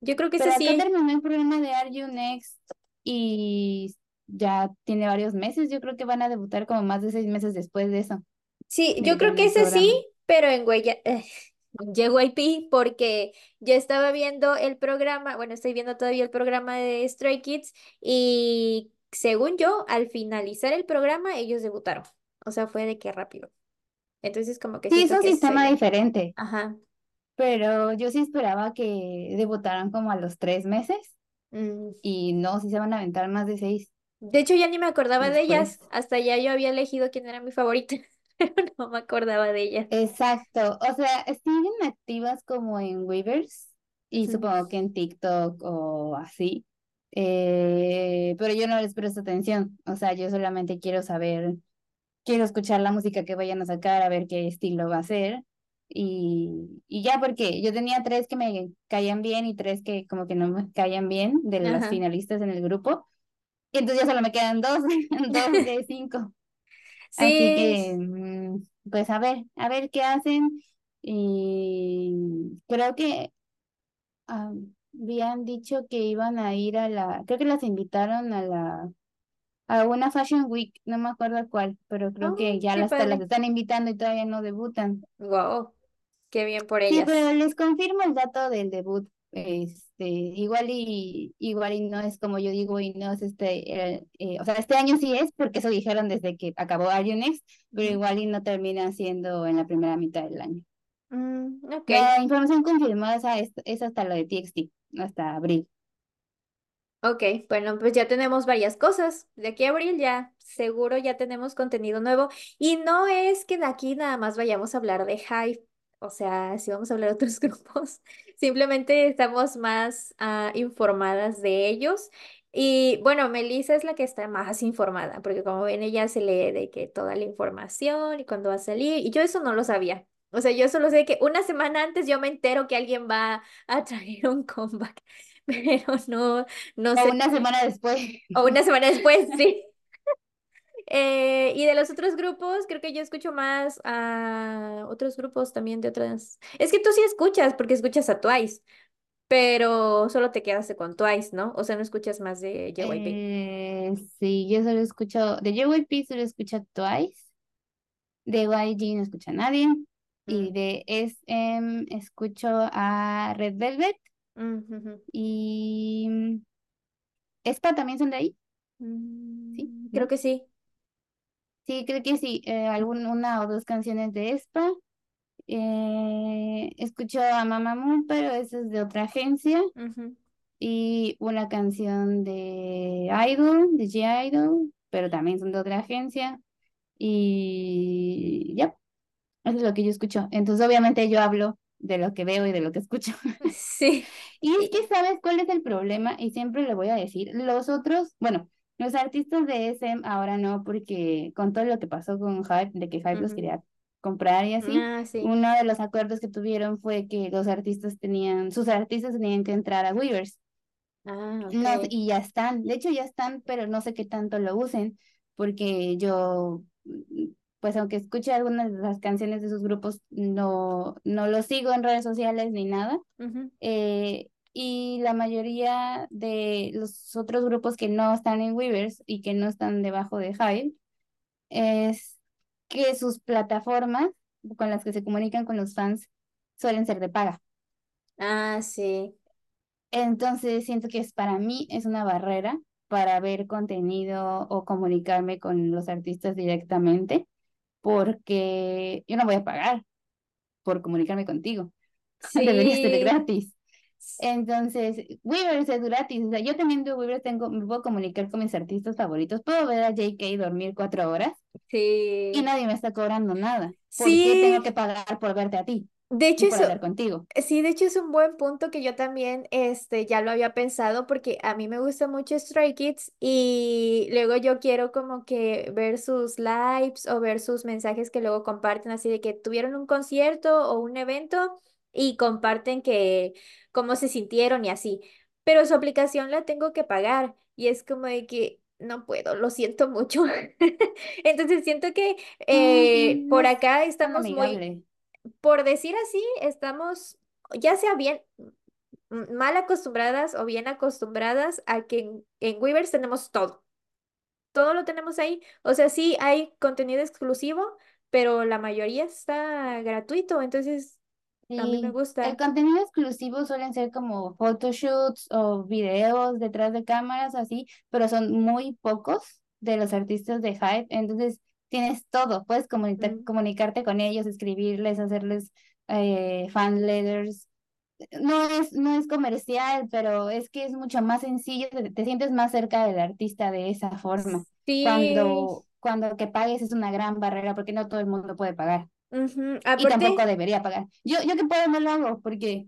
Yo creo que es Pero acá así. terminó el programa de Are You Next y ya tiene varios meses. Yo creo que van a debutar como más de seis meses después de eso, Sí, yo creo que del es así, programa. pero en Huella, eh, JYP, porque yo estaba viendo el programa, bueno, estoy viendo todavía el programa de Stray Kids y según yo, al finalizar el programa, ellos debutaron. O sea, fue de que rápido. Entonces, como que Sí, es un que sistema diferente, Ajá. pero yo sí esperaba que debutaran como a los tres meses Mm. y no, sí se van a aventar más de seis De hecho, ya ni me acordaba de ellas. Hasta ya yo había elegido quién era mi favorita, pero no me acordaba de ella. Exacto, o sea, siguen activas como en Weavers y Mm. supongo que en TikTok o así, eh, pero yo no les presto atención, o sea, yo solamente quiero saber quiero escuchar la música que vayan a sacar, a ver qué estilo va a ser. Y, y ya, porque yo tenía tres que me caían bien y tres que como que no me caían bien de las Ajá. finalistas en el grupo. Y entonces ya solo me quedan dos, dos de cinco. Así Sí, que, mm, pues a ver, a ver qué hacen. Y creo que ah, habían dicho que iban a ir a la, creo que las invitaron a la a una Fashion Week, no me acuerdo cuál, pero creo que oh, ya las, las están invitando y todavía no debutan. Wow, qué bien por Sí, pero ellas. les confirmo el dato del debut. Este, igual y igual y no es como yo digo y no es este, el- eh, o sea, este año sí es porque eso dijeron desde que acabó Are You Next, pero igual y no termina siendo en la primera mitad del año. Mm, ok, La información confirmada es, es hasta lo de TXT, hasta abril. ok. Bueno, pues ya tenemos varias cosas. De aquí a abril ya, seguro ya tenemos contenido nuevo. Y no es que de aquí nada más vayamos a hablar de Hype. O sea, si vamos a hablar de otros grupos, simplemente estamos más ah, informadas de ellos. Y bueno, Melissa es la que está más informada, porque como ven, ella se lee de que toda la información y cuándo va a salir. Y yo eso no lo sabía. O sea, yo solo sé que una semana antes yo me entero que alguien va a traer un comeback, pero no. No O sé, una semana después. o una semana después, sí. Eh, y de los otros grupos, creo que yo escucho más a otros grupos también de otras. Es que tú sí escuchas, porque escuchas a Twice, pero solo te quedaste con Twice, ¿no? O sea, no escuchas más de JYP. Eh, sí, yo solo escucho, de JYP solo escucho Twice, de YG no escucho a nadie, y Mm, de SM escucho a Red Velvet mm, y ¿Espa también son de ahí? Sí, Mm, creo ¿no? que sí. Sí, creo que sí, eh, algún, una o dos canciones de Espa. Eh, escucho a Mamamoo, pero eso es de otra agencia, Ujú. y una canción de Idol, de G-Idol, pero también son de otra agencia. Y ya, eso es lo que yo escucho. Entonces, obviamente, yo hablo de lo que veo y de lo que escucho. Sí. Y es que, ¿sabes cuál es el problema? Y siempre le voy a decir, los otros, bueno, los artistas de SM ahora no, porque con todo lo que pasó con Hype, de que Hype los quería comprar y así. Ah, sí. Uno de los acuerdos que tuvieron fue que los artistas tenían, sus artistas tenían que entrar a Weavers. Ah, No, ok. y ya están, de hecho ya están, pero no sé qué tanto lo usen, porque yo, mm, pues aunque escuche algunas de las canciones de sus grupos, no, no los sigo en redes sociales ni nada. Eh, y la mayoría de los otros grupos que no están en Weavers y que no están debajo de Hive, es que sus plataformas con las que se comunican con los fans suelen ser de paga. Ah, sí. Entonces siento que es para mí es una barrera para ver contenido o comunicarme con los artistas directamente, porque yo no voy a pagar por comunicarme contigo. Debería ser Sí. gratis. Entonces, Weavers es gratis. O sea, yo también de Weavers tengo, me puedo comunicar con mis artistas favoritos. Puedo ver a JK dormir cuatro horas y Sí. nadie me está cobrando nada. ¿Por qué tengo Sí. que pagar por verte a ti De hecho, y por hablar contigo? Sí, de hecho es un buen punto que yo también este, ya lo había pensado porque a mí me gusta mucho Stray Kids y luego yo quiero como que ver sus lives o ver sus mensajes que luego comparten así de que tuvieron un concierto o un evento y comparten que cómo se sintieron y así, pero su aplicación la tengo que pagar y es como de que no puedo, lo siento mucho. Entonces siento que eh, por acá estamos muy por decir así, estamos ya sea bien mm, mal acostumbradas o bien acostumbradas a que en, en Weavers tenemos todo. Todo lo tenemos ahí. O sea, sí hay contenido exclusivo, pero la mayoría está gratuito, entonces a mí me Sí, el gusta. contenido exclusivo suelen ser como photoshoots o videos detrás de cámaras así, pero son muy pocos de los artistas de Hype, entonces tienes todo, puedes comunicar- Mm, comunicarte con ellos, escribirles, hacerles eh, fan letters. No es, no es comercial, pero es que es mucho más sencillo, te, te sientes más cerca del artista de esa forma. Sí, Cuando, cuando que pagues es una gran barrera porque no todo el mundo puede pagar y tampoco debería pagar. Yo, yo que puedo no lo hago porque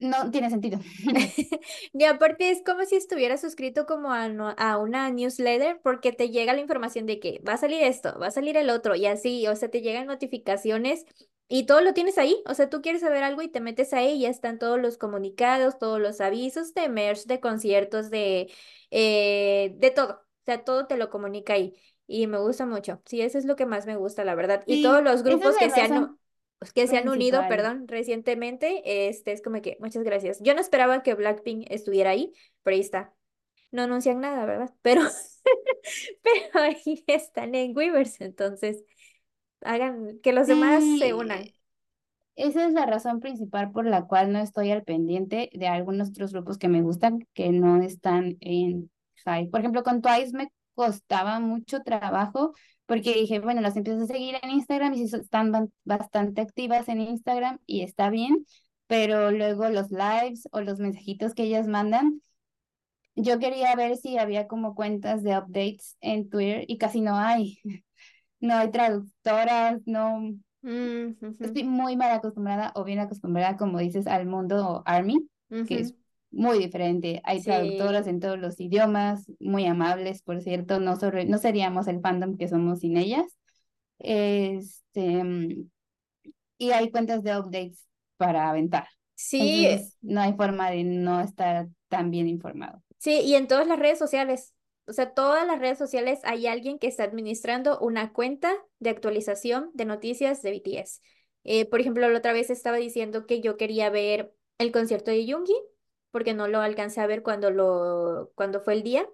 no tiene sentido. Y aparte es como si estuvieras suscrito como a, no- a una newsletter porque te llega la información de que va a salir esto, va a salir el otro y así, o sea, te llegan notificaciones y todo lo tienes ahí, o sea, tú quieres saber algo y te metes ahí y ya están todos los comunicados, todos los avisos de merch, de conciertos, de, eh, de todo, o sea, todo te lo comunica ahí y me gusta mucho, sí, eso es lo que más me gusta, la verdad, y todos los es grupos que se han, que se han unido, perdón, recientemente, este es como que muchas gracias. Yo no esperaba que Blackpink estuviera ahí, pero ahí está. No anuncian nada, ¿verdad? Pero, pero ahí están en Weavers, entonces hagan que los demás se unan. esa es la razón principal por la cual no estoy al pendiente de algunos otros grupos que me gustan que no están en Hype. Por ejemplo, con Twice me costaba mucho trabajo porque dije, bueno, las empiezo a seguir en Instagram y están bastante activas en Instagram y está bien, pero luego los lives o los mensajitos que ellas mandan Yo quería ver si había como cuentas de updates en Twitter y casi no hay. No hay traductoras, no. Mm, Estoy muy mal acostumbrada o bien acostumbrada, como dices, al mundo Army, que es muy diferente. Hay traductoras Sí, en todos los idiomas, muy amables, por cierto. No, sobre, no seríamos el fandom que somos sin ellas. Este, mm, y hay cuentas de updates para aventar. sí, Entonces, no hay forma de no estar tan bien informado. Sí, y en todas las redes sociales, o sea, todas las redes sociales hay alguien que está administrando una cuenta de actualización de noticias de BTS. Eh, por ejemplo, la otra vez estaba diciendo que yo quería ver el concierto de Yoongi, porque no lo alcancé a ver cuando lo, cuando fue el día.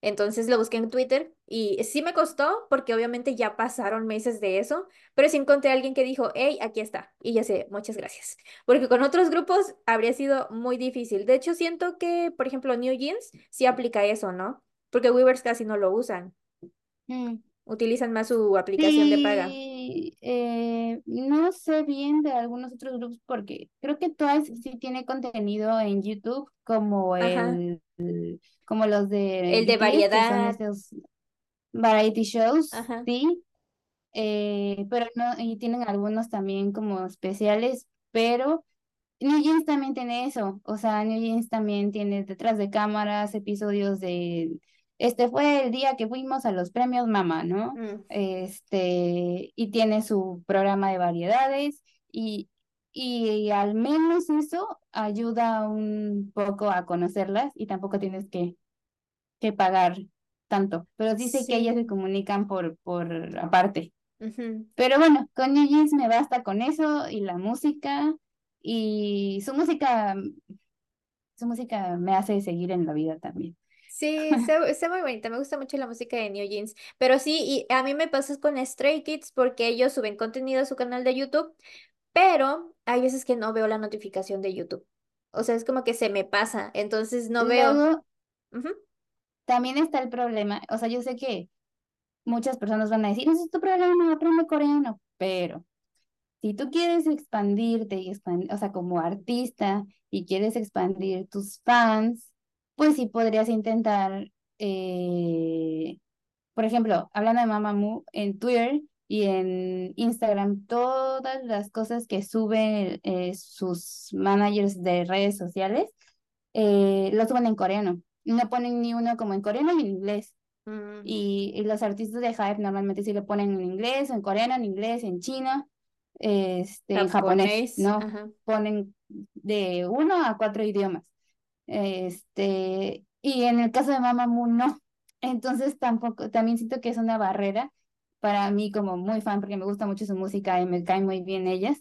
Entonces lo busqué en Twitter y sí me costó porque obviamente ya pasaron meses de eso, pero sí encontré a alguien que dijo, hey, aquí está. Y ya sé, muchas gracias. Porque con otros grupos habría sido muy difícil. De hecho, siento que, por ejemplo, New Jeans sí aplica eso, ¿no? Porque Weavers casi no lo usan. Mm. Utilizan más su aplicación de paga. Eh, no sé bien de algunos otros grupos porque creo que Twice sí tiene contenido en YouTube como el, el- como los de El de variedad. variety shows, Ajá. sí, eh, pero no, y tienen algunos también como especiales, pero New Jeans también tiene eso, o sea, New Jeans también tiene detrás de cámaras, episodios de este fue el día que fuimos a los premios Mama, ¿no? Mm, Este, y tiene su programa de variedades y, y al menos eso ayuda un poco a conocerlas y tampoco tienes que, que pagar tanto. Pero dice que ellas se sí. comunican por, por aparte. Pero bueno, con Jeans me basta con eso y la música y su música, su música me hace seguir en la vida también. Sí, está, está muy bonita, me gusta mucho la música de New Jeans, pero sí, y a mí me pasa con Stray Kids porque ellos suben contenido a su canal de YouTube, pero hay veces que no veo la notificación de YouTube, o sea, es como que se me pasa, entonces no veo. Luego también está el problema, o sea, yo sé que muchas personas van a decir, ese es tu problema, aprende coreano, pero si tú quieres expandirte y expandir, o sea, como artista y quieres expandir tus fans, pues sí podrías intentar, eh, por ejemplo, hablando de Mamamoo, en Twitter y en Instagram, todas las cosas que suben eh, sus managers de redes sociales, eh, lo suben en coreano. No ponen ni uno como en coreano ni en inglés. mm, Y, y los artistas de Hype normalmente sí lo ponen en inglés, en coreano, en inglés, en chino, este, en japonés, japonés, ¿no? ajá. Ponen de uno a cuatro idiomas. Este, y en el caso de Mamamoo, no. Entonces tampoco, también siento que es una barrera para mí como muy fan, porque me gusta mucho su música y me caen muy bien ellas,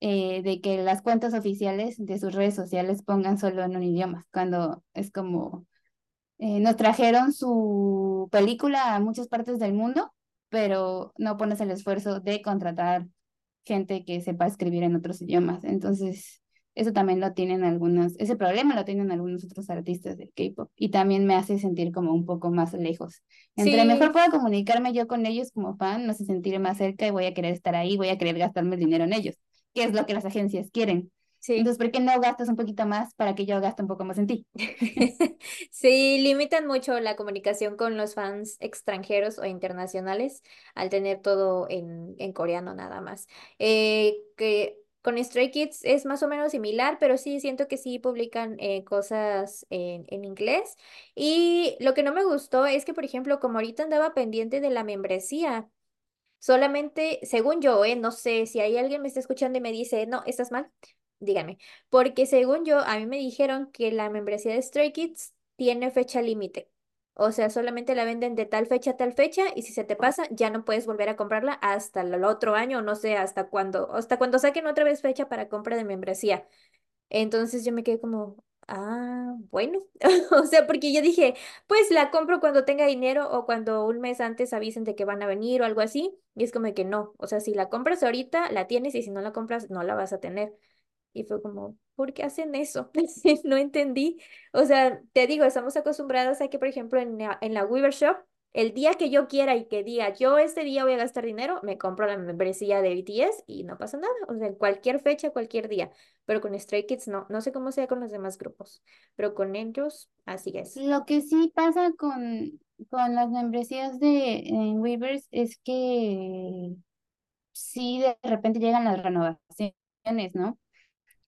eh, de que las cuentas oficiales de sus redes sociales pongan solo en un idioma, cuando es como eh, nos trajeron su película a muchas partes del mundo, pero no pones el esfuerzo de contratar gente que sepa escribir en otros idiomas. Entonces, eso también lo tienen algunos, ese problema lo tienen algunos otros artistas de K-pop y también me hace sentir como un poco más lejos. Entre mejor Sí, pueda comunicarme yo con ellos como fan, me hace sentir más cerca y voy a querer estar ahí, voy a querer gastarme el dinero en ellos, que es lo que las agencias quieren. sí. Entonces, ¿por qué no gastas un poquito más para que yo gaste un poco más en ti? Sí, limitan mucho la comunicación con los fans extranjeros o internacionales al tener todo en, en coreano nada más. Eh, que con Stray Kids es más o menos similar, pero sí siento que sí publican eh, cosas en, en inglés. Y lo que no me gustó es que, por ejemplo, como ahorita andaba pendiente de la membresía, Solamente, según yo, eh, no sé si hay alguien me está escuchando y me dice, no, estás mal, díganme. Porque según yo, a mí me dijeron que la membresía de Stray Kids tiene fecha límite. O sea, solamente la venden de tal fecha a tal fecha y si se te pasa, ya no puedes volver a comprarla hasta el otro año, o no sé hasta cuándo, hasta cuando saquen otra vez fecha para compra de membresía. Entonces yo me quedé como, ah, bueno, o sea, porque yo dije, pues la compro cuando tenga dinero o cuando un mes antes avisen de que van a venir o algo así. Y es como que no, o sea, si la compras ahorita, la tienes y si no la compras, no la vas a tener. Y fue como, ¿por qué hacen eso? No entendí. O sea, te digo, estamos acostumbrados a que, por ejemplo, en la, en la Weaver Shop, el día que yo quiera y que diga, yo este día voy a gastar dinero, me compro la membresía de BTS y no pasa nada. O sea, en cualquier fecha, cualquier día. Pero con Stray Kids no. No sé cómo sea con los demás grupos, pero con ellos así es. Lo que sí pasa con, con las membresías de Weavers es que sí de repente llegan las renovaciones, ¿no?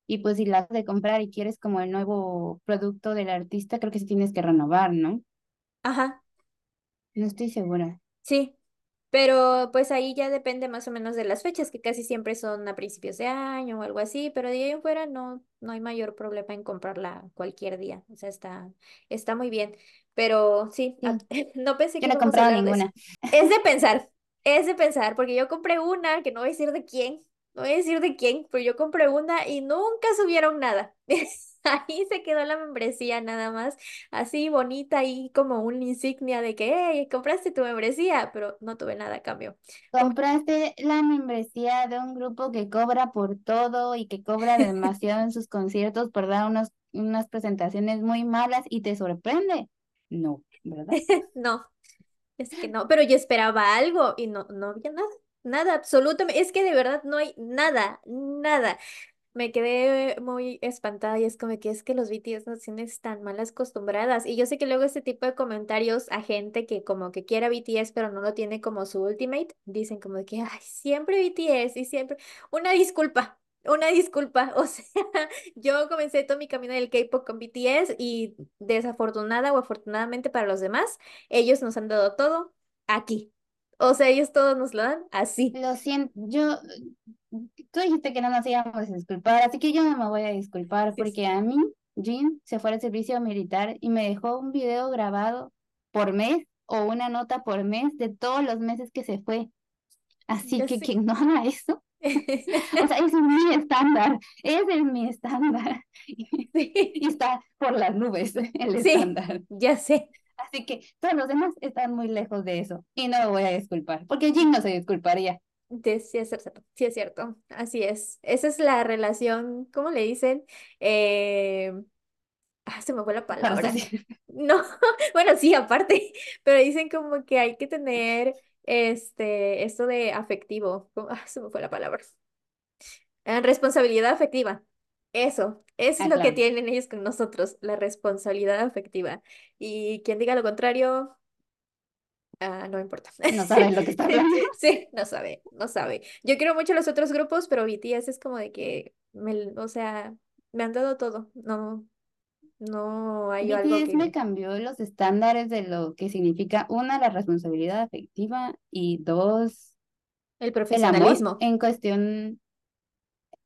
Y pues si las has de comprar y quieres como el nuevo producto del artista, creo que sí tienes que renovar, ¿no? Ajá, No estoy segura. sí. Pero pues ahí ya depende más o menos de las fechas, que casi siempre son a principios de año o algo así, pero de ahí en fuera no, no hay mayor problema en comprarla cualquier día. O sea, está, está muy bien. Pero sí, a- Sí, no pensé yo que no he comprado ninguna. Es de pensar, es de pensar, porque yo compré una, que no voy a decir de quién, no voy a decir de quién, pero yo compré una y nunca subieron nada. Ahí se quedó la membresía nada más, así bonita y como una insignia de que, hey, compraste tu membresía, pero no tuve nada a cambio. Que, Compraste la membresía de un grupo que cobra por todo y que cobra demasiado en sus conciertos por dar unos, unas presentaciones muy malas y te sorprende. No, ¿verdad? no, es que no, pero yo esperaba algo y no, no había nada, nada, absolutamente, es que de verdad no hay nada, nada. Me quedé muy espantada y es como que es que los BTS nos tienen tan mal acostumbradas. Y yo sé que luego este tipo de comentarios a gente que como que quiere BTS pero no lo tiene como su ultimate, dicen como que, ay, siempre BTS y siempre... Una disculpa. una disculpa, o sea, yo comencé todo mi camino del K-pop con BTS y desafortunada o afortunadamente para los demás, ellos nos han dado todo aquí. O sea, ellos todos nos lo dan así. Lo siento, yo, tú dijiste que no nos íbamos a disculpar, así que yo no me voy a disculpar Sí, porque a mí, Jean, se fue al servicio militar y me dejó un video grabado por mes o una nota por mes de todos los meses que se fue. Así ya que sé. quien no haga eso, o sea, ese es mi estándar, ese es mi estándar. Y Sí, está por las nubes el sí, estándar. ya sé. Así que todos los demás están muy lejos de eso y no me voy a disculpar, porque Jean no se disculparía. Sí es cierto, sí es cierto, así es. Esa es la relación, ¿cómo le dicen? Eh, ah, se me fue la palabra. No, bueno, sí, aparte, pero dicen como que hay que tener este, esto de afectivo. Ah, se me fue la palabra. Ah, responsabilidad afectiva. Eso, eso es Ah, lo que claro, tienen ellos con nosotros, la responsabilidad afectiva. Y quien diga lo contrario, ah, no importa. no sabes lo que está hablando. Sí, no sabe, no sabe. Yo quiero mucho los otros grupos, pero BTS es como de que, me, o sea, me han dado todo. No, no hay algo BTS me que... cambió los estándares de lo que significa, una, la responsabilidad afectiva y dos, El el amor profesionalismo. en cuestión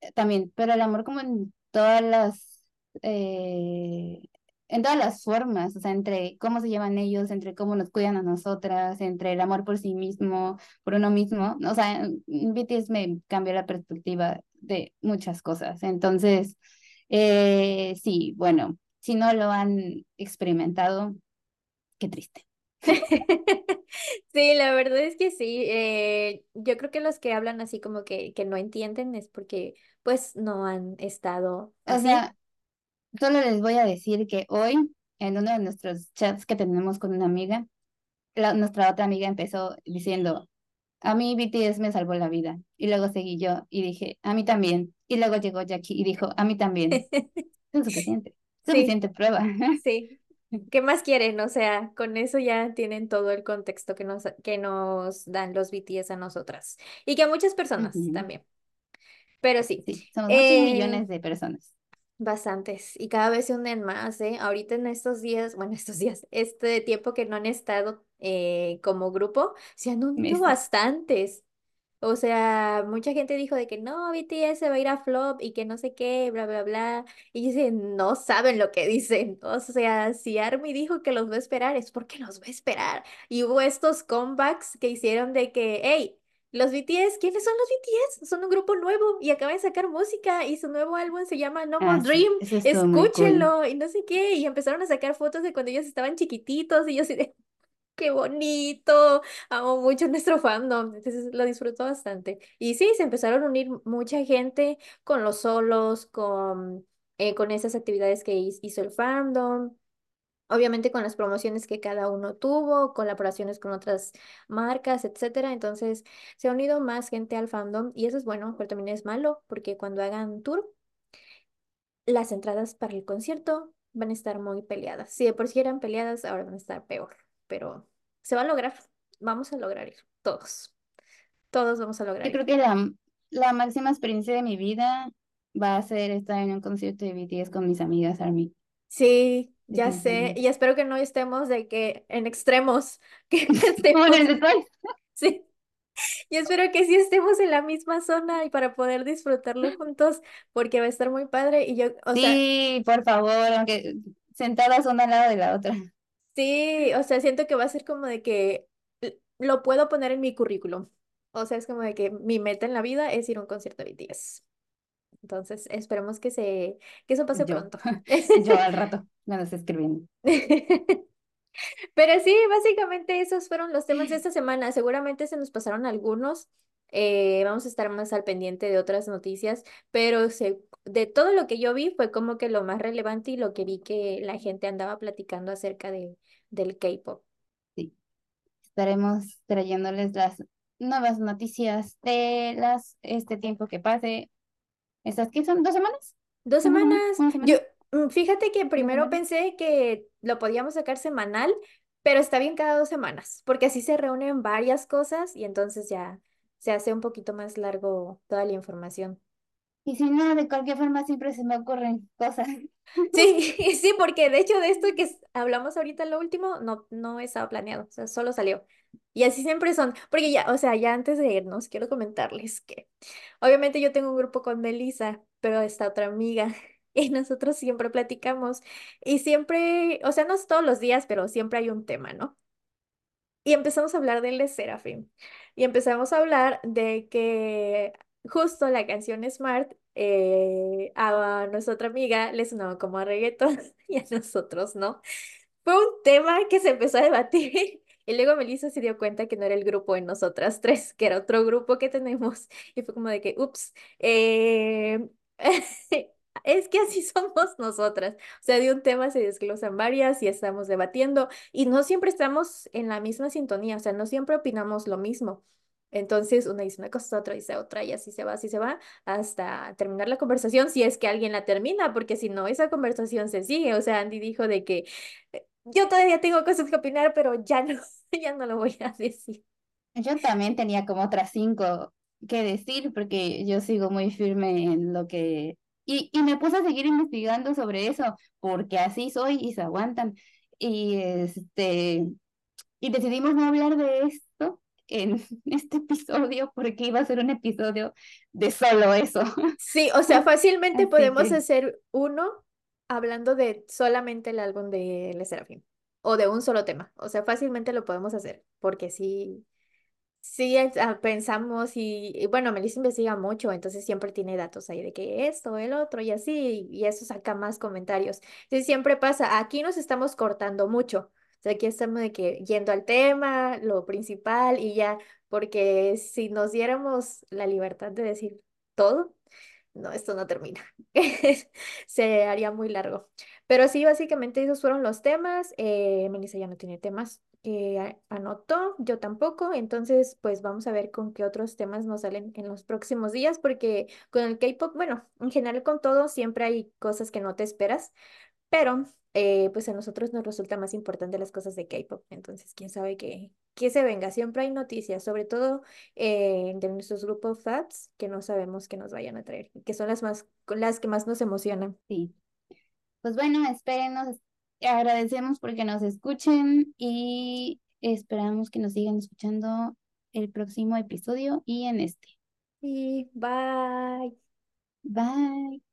eh, también, pero el amor como en todas las, eh, en todas las formas, o sea, entre cómo se llevan ellos, entre cómo nos cuidan a nosotras, entre el amor por sí mismo, por uno mismo, o sea, BTS me cambió la perspectiva de muchas cosas, entonces, eh, sí, bueno, si no lo han experimentado, qué triste. Sí, la verdad es que sí. eh, yo creo que los que hablan así como que, que no entienden es porque pues no han estado O así. sea, solo les voy a decir que hoy, en uno de nuestros chats que tenemos con una amiga, la- nuestra otra amiga empezó diciendo, a mí BTS me salvó la vida. Y luego seguí yo y dije, a mí también. Y luego llegó Jackie y dijo, a mí también. Es suficiente, Sí, suficiente prueba. sí. ¿Qué más quieren? O sea, con eso ya tienen todo el contexto que nos, que nos dan los BTS a nosotras. Y que a muchas personas también. Pero sí. Sí, somos muchos Eh, millones de personas. Bastantes y cada vez se unen más, ¿eh? Ahorita en estos días, bueno, estos días, este tiempo que no han estado eh, como grupo, se han unido bastantes. O sea, mucha gente dijo de que no, BTS se va a ir a flop y que no sé qué, bla, bla, bla. Y dicen, no saben lo que dicen. O sea, si ARMY dijo que los va a esperar, es porque los va a esperar. Y hubo estos comebacks que hicieron de que, hey, los BTS, ¿quiénes son los BTS? Son un grupo nuevo y acaban de sacar música y su nuevo álbum se llama No More Ah, sí, Dream. estuvo muy cool. Escúchenlo y no sé qué. Y empezaron a sacar fotos de cuando ellos estaban chiquititos y yo así de, qué bonito. Amo mucho nuestro fandom, entonces lo disfruto bastante. Y sí, se empezaron a unir mucha gente con los solos, con, eh, con esas actividades que hiz- hizo el fandom. Obviamente con las promociones que cada uno tuvo, colaboraciones con otras marcas, etcétera. Entonces se ha unido más gente al fandom y eso es bueno, pero también es malo porque cuando hagan tour, las entradas para el concierto van a estar muy peleadas. Si de por sí eran peleadas, ahora van a estar peor. Pero se va a lograr. Vamos a lograr ir. Todos. Todos vamos a lograr Yo ir. creo que la, la máxima experiencia de mi vida va a ser estar en un concierto de BTS con mis amigas ARMY, Sí, ya sé. Y espero que no estemos de que en extremos, que estemos, sí. Y espero que sí estemos en la misma zona y para poder disfrutarlo juntos, porque va a estar muy padre. Y yo, o sea, Sí, por favor, aunque sentadas una al lado de la otra. Sí, o sea, siento que va a ser como de que lo puedo poner en mi currículum. O sea, es como de que mi meta en la vida es ir a un concierto de BTS. Entonces, esperemos que se, que eso pase Yo, pronto. yo al rato, me lo estoy escribiendo. Pero sí, básicamente esos fueron los temas de esta semana. Seguramente se nos pasaron algunos. eh, vamos a estar más al pendiente de otras noticias, pero se, de todo lo que yo vi fue como que lo más relevante y lo que vi que la gente andaba platicando acerca de, del K-pop. Sí, estaremos trayéndoles las nuevas noticias de las, este tiempo que pase. ¿Estas qué son? ¿Dos semanas? Dos semanas. ¿Una Yo, semana? mm, fíjate que ¿Dos primero pensé que lo podíamos sacar semanal, pero está bien cada dos semanas, porque así se reúnen varias cosas y entonces ya se hace un poquito más largo toda la información. Y si no, de cualquier forma siempre se me ocurren cosas. Sí, sí, porque de hecho de esto que hablamos ahorita lo último, no, no estaba planeado, o sea, solo salió. Y así siempre son, porque ya, o sea, ya antes de irnos, quiero comentarles que obviamente yo tengo un grupo con Melissa, pero está otra amiga, y nosotros siempre platicamos, y siempre, o sea, no es todos los días, pero siempre hay un tema, ¿no? Y empezamos a hablar del de Seraphim. Y empezamos a hablar de que justo la canción Smart eh, a nuestra amiga le sonaba como a reggaetón y a nosotros no. Fue un tema que se empezó a debatir. Y luego Melissa se dio cuenta que no era el grupo de nosotras tres, que era otro grupo que tenemos. Y fue como de que, ups, eh, es que así somos nosotras. O sea, de un tema se desglosan varias y estamos debatiendo. Y no siempre estamos en la misma sintonía, o sea, no siempre opinamos lo mismo. Entonces, una dice una cosa, otra dice otra, y así se va, así se va, hasta terminar la conversación, si es que alguien la termina, porque si no, esa conversación se sigue. O sea, Andy dijo de que eh, yo todavía tengo cosas que opinar, pero ya no, ya no lo voy a decir. Yo también tenía como otras cinco que decir porque yo sigo muy firme en lo que... Y, y me puse a seguir investigando sobre eso porque así soy y se aguantan. Y este... Y decidimos no hablar de esto en este episodio porque iba a ser un episodio de solo eso. Sí, o sea, fácilmente Así podemos que hacer uno hablando de solamente el álbum de Le Sserafim o de un solo tema. O sea, fácilmente lo podemos hacer porque sí, sí ah, pensamos y, y bueno, Melissa investiga mucho, entonces siempre tiene datos ahí de que esto, el otro y así, y eso saca más comentarios. Entonces siempre pasa, aquí nos estamos cortando mucho. Sea, aquí estamos de que yendo al tema, lo principal y ya, porque si nos diéramos la libertad de decir todo no, esto no termina. Se haría muy largo. Pero sí, básicamente esos fueron los temas. Eh, Melissa ya no tiene temas que anotó, yo tampoco. Entonces, pues vamos a ver con qué otros temas nos salen en los próximos días, porque con el K-pop, bueno, en general con todo, siempre hay cosas que no te esperas, pero eh, pues a nosotros nos resulta más importante las cosas de K-pop. Entonces, quién sabe qué, qué se venga. Siempre hay noticias, sobre todo eh, de nuestros grupos FATS que no sabemos que nos vayan a traer que son las más, las que más nos emocionan. sí. Pues bueno, espérenos. Agradecemos porque nos escuchen y esperamos que nos sigan escuchando el próximo episodio y en este. Y bye. Bye.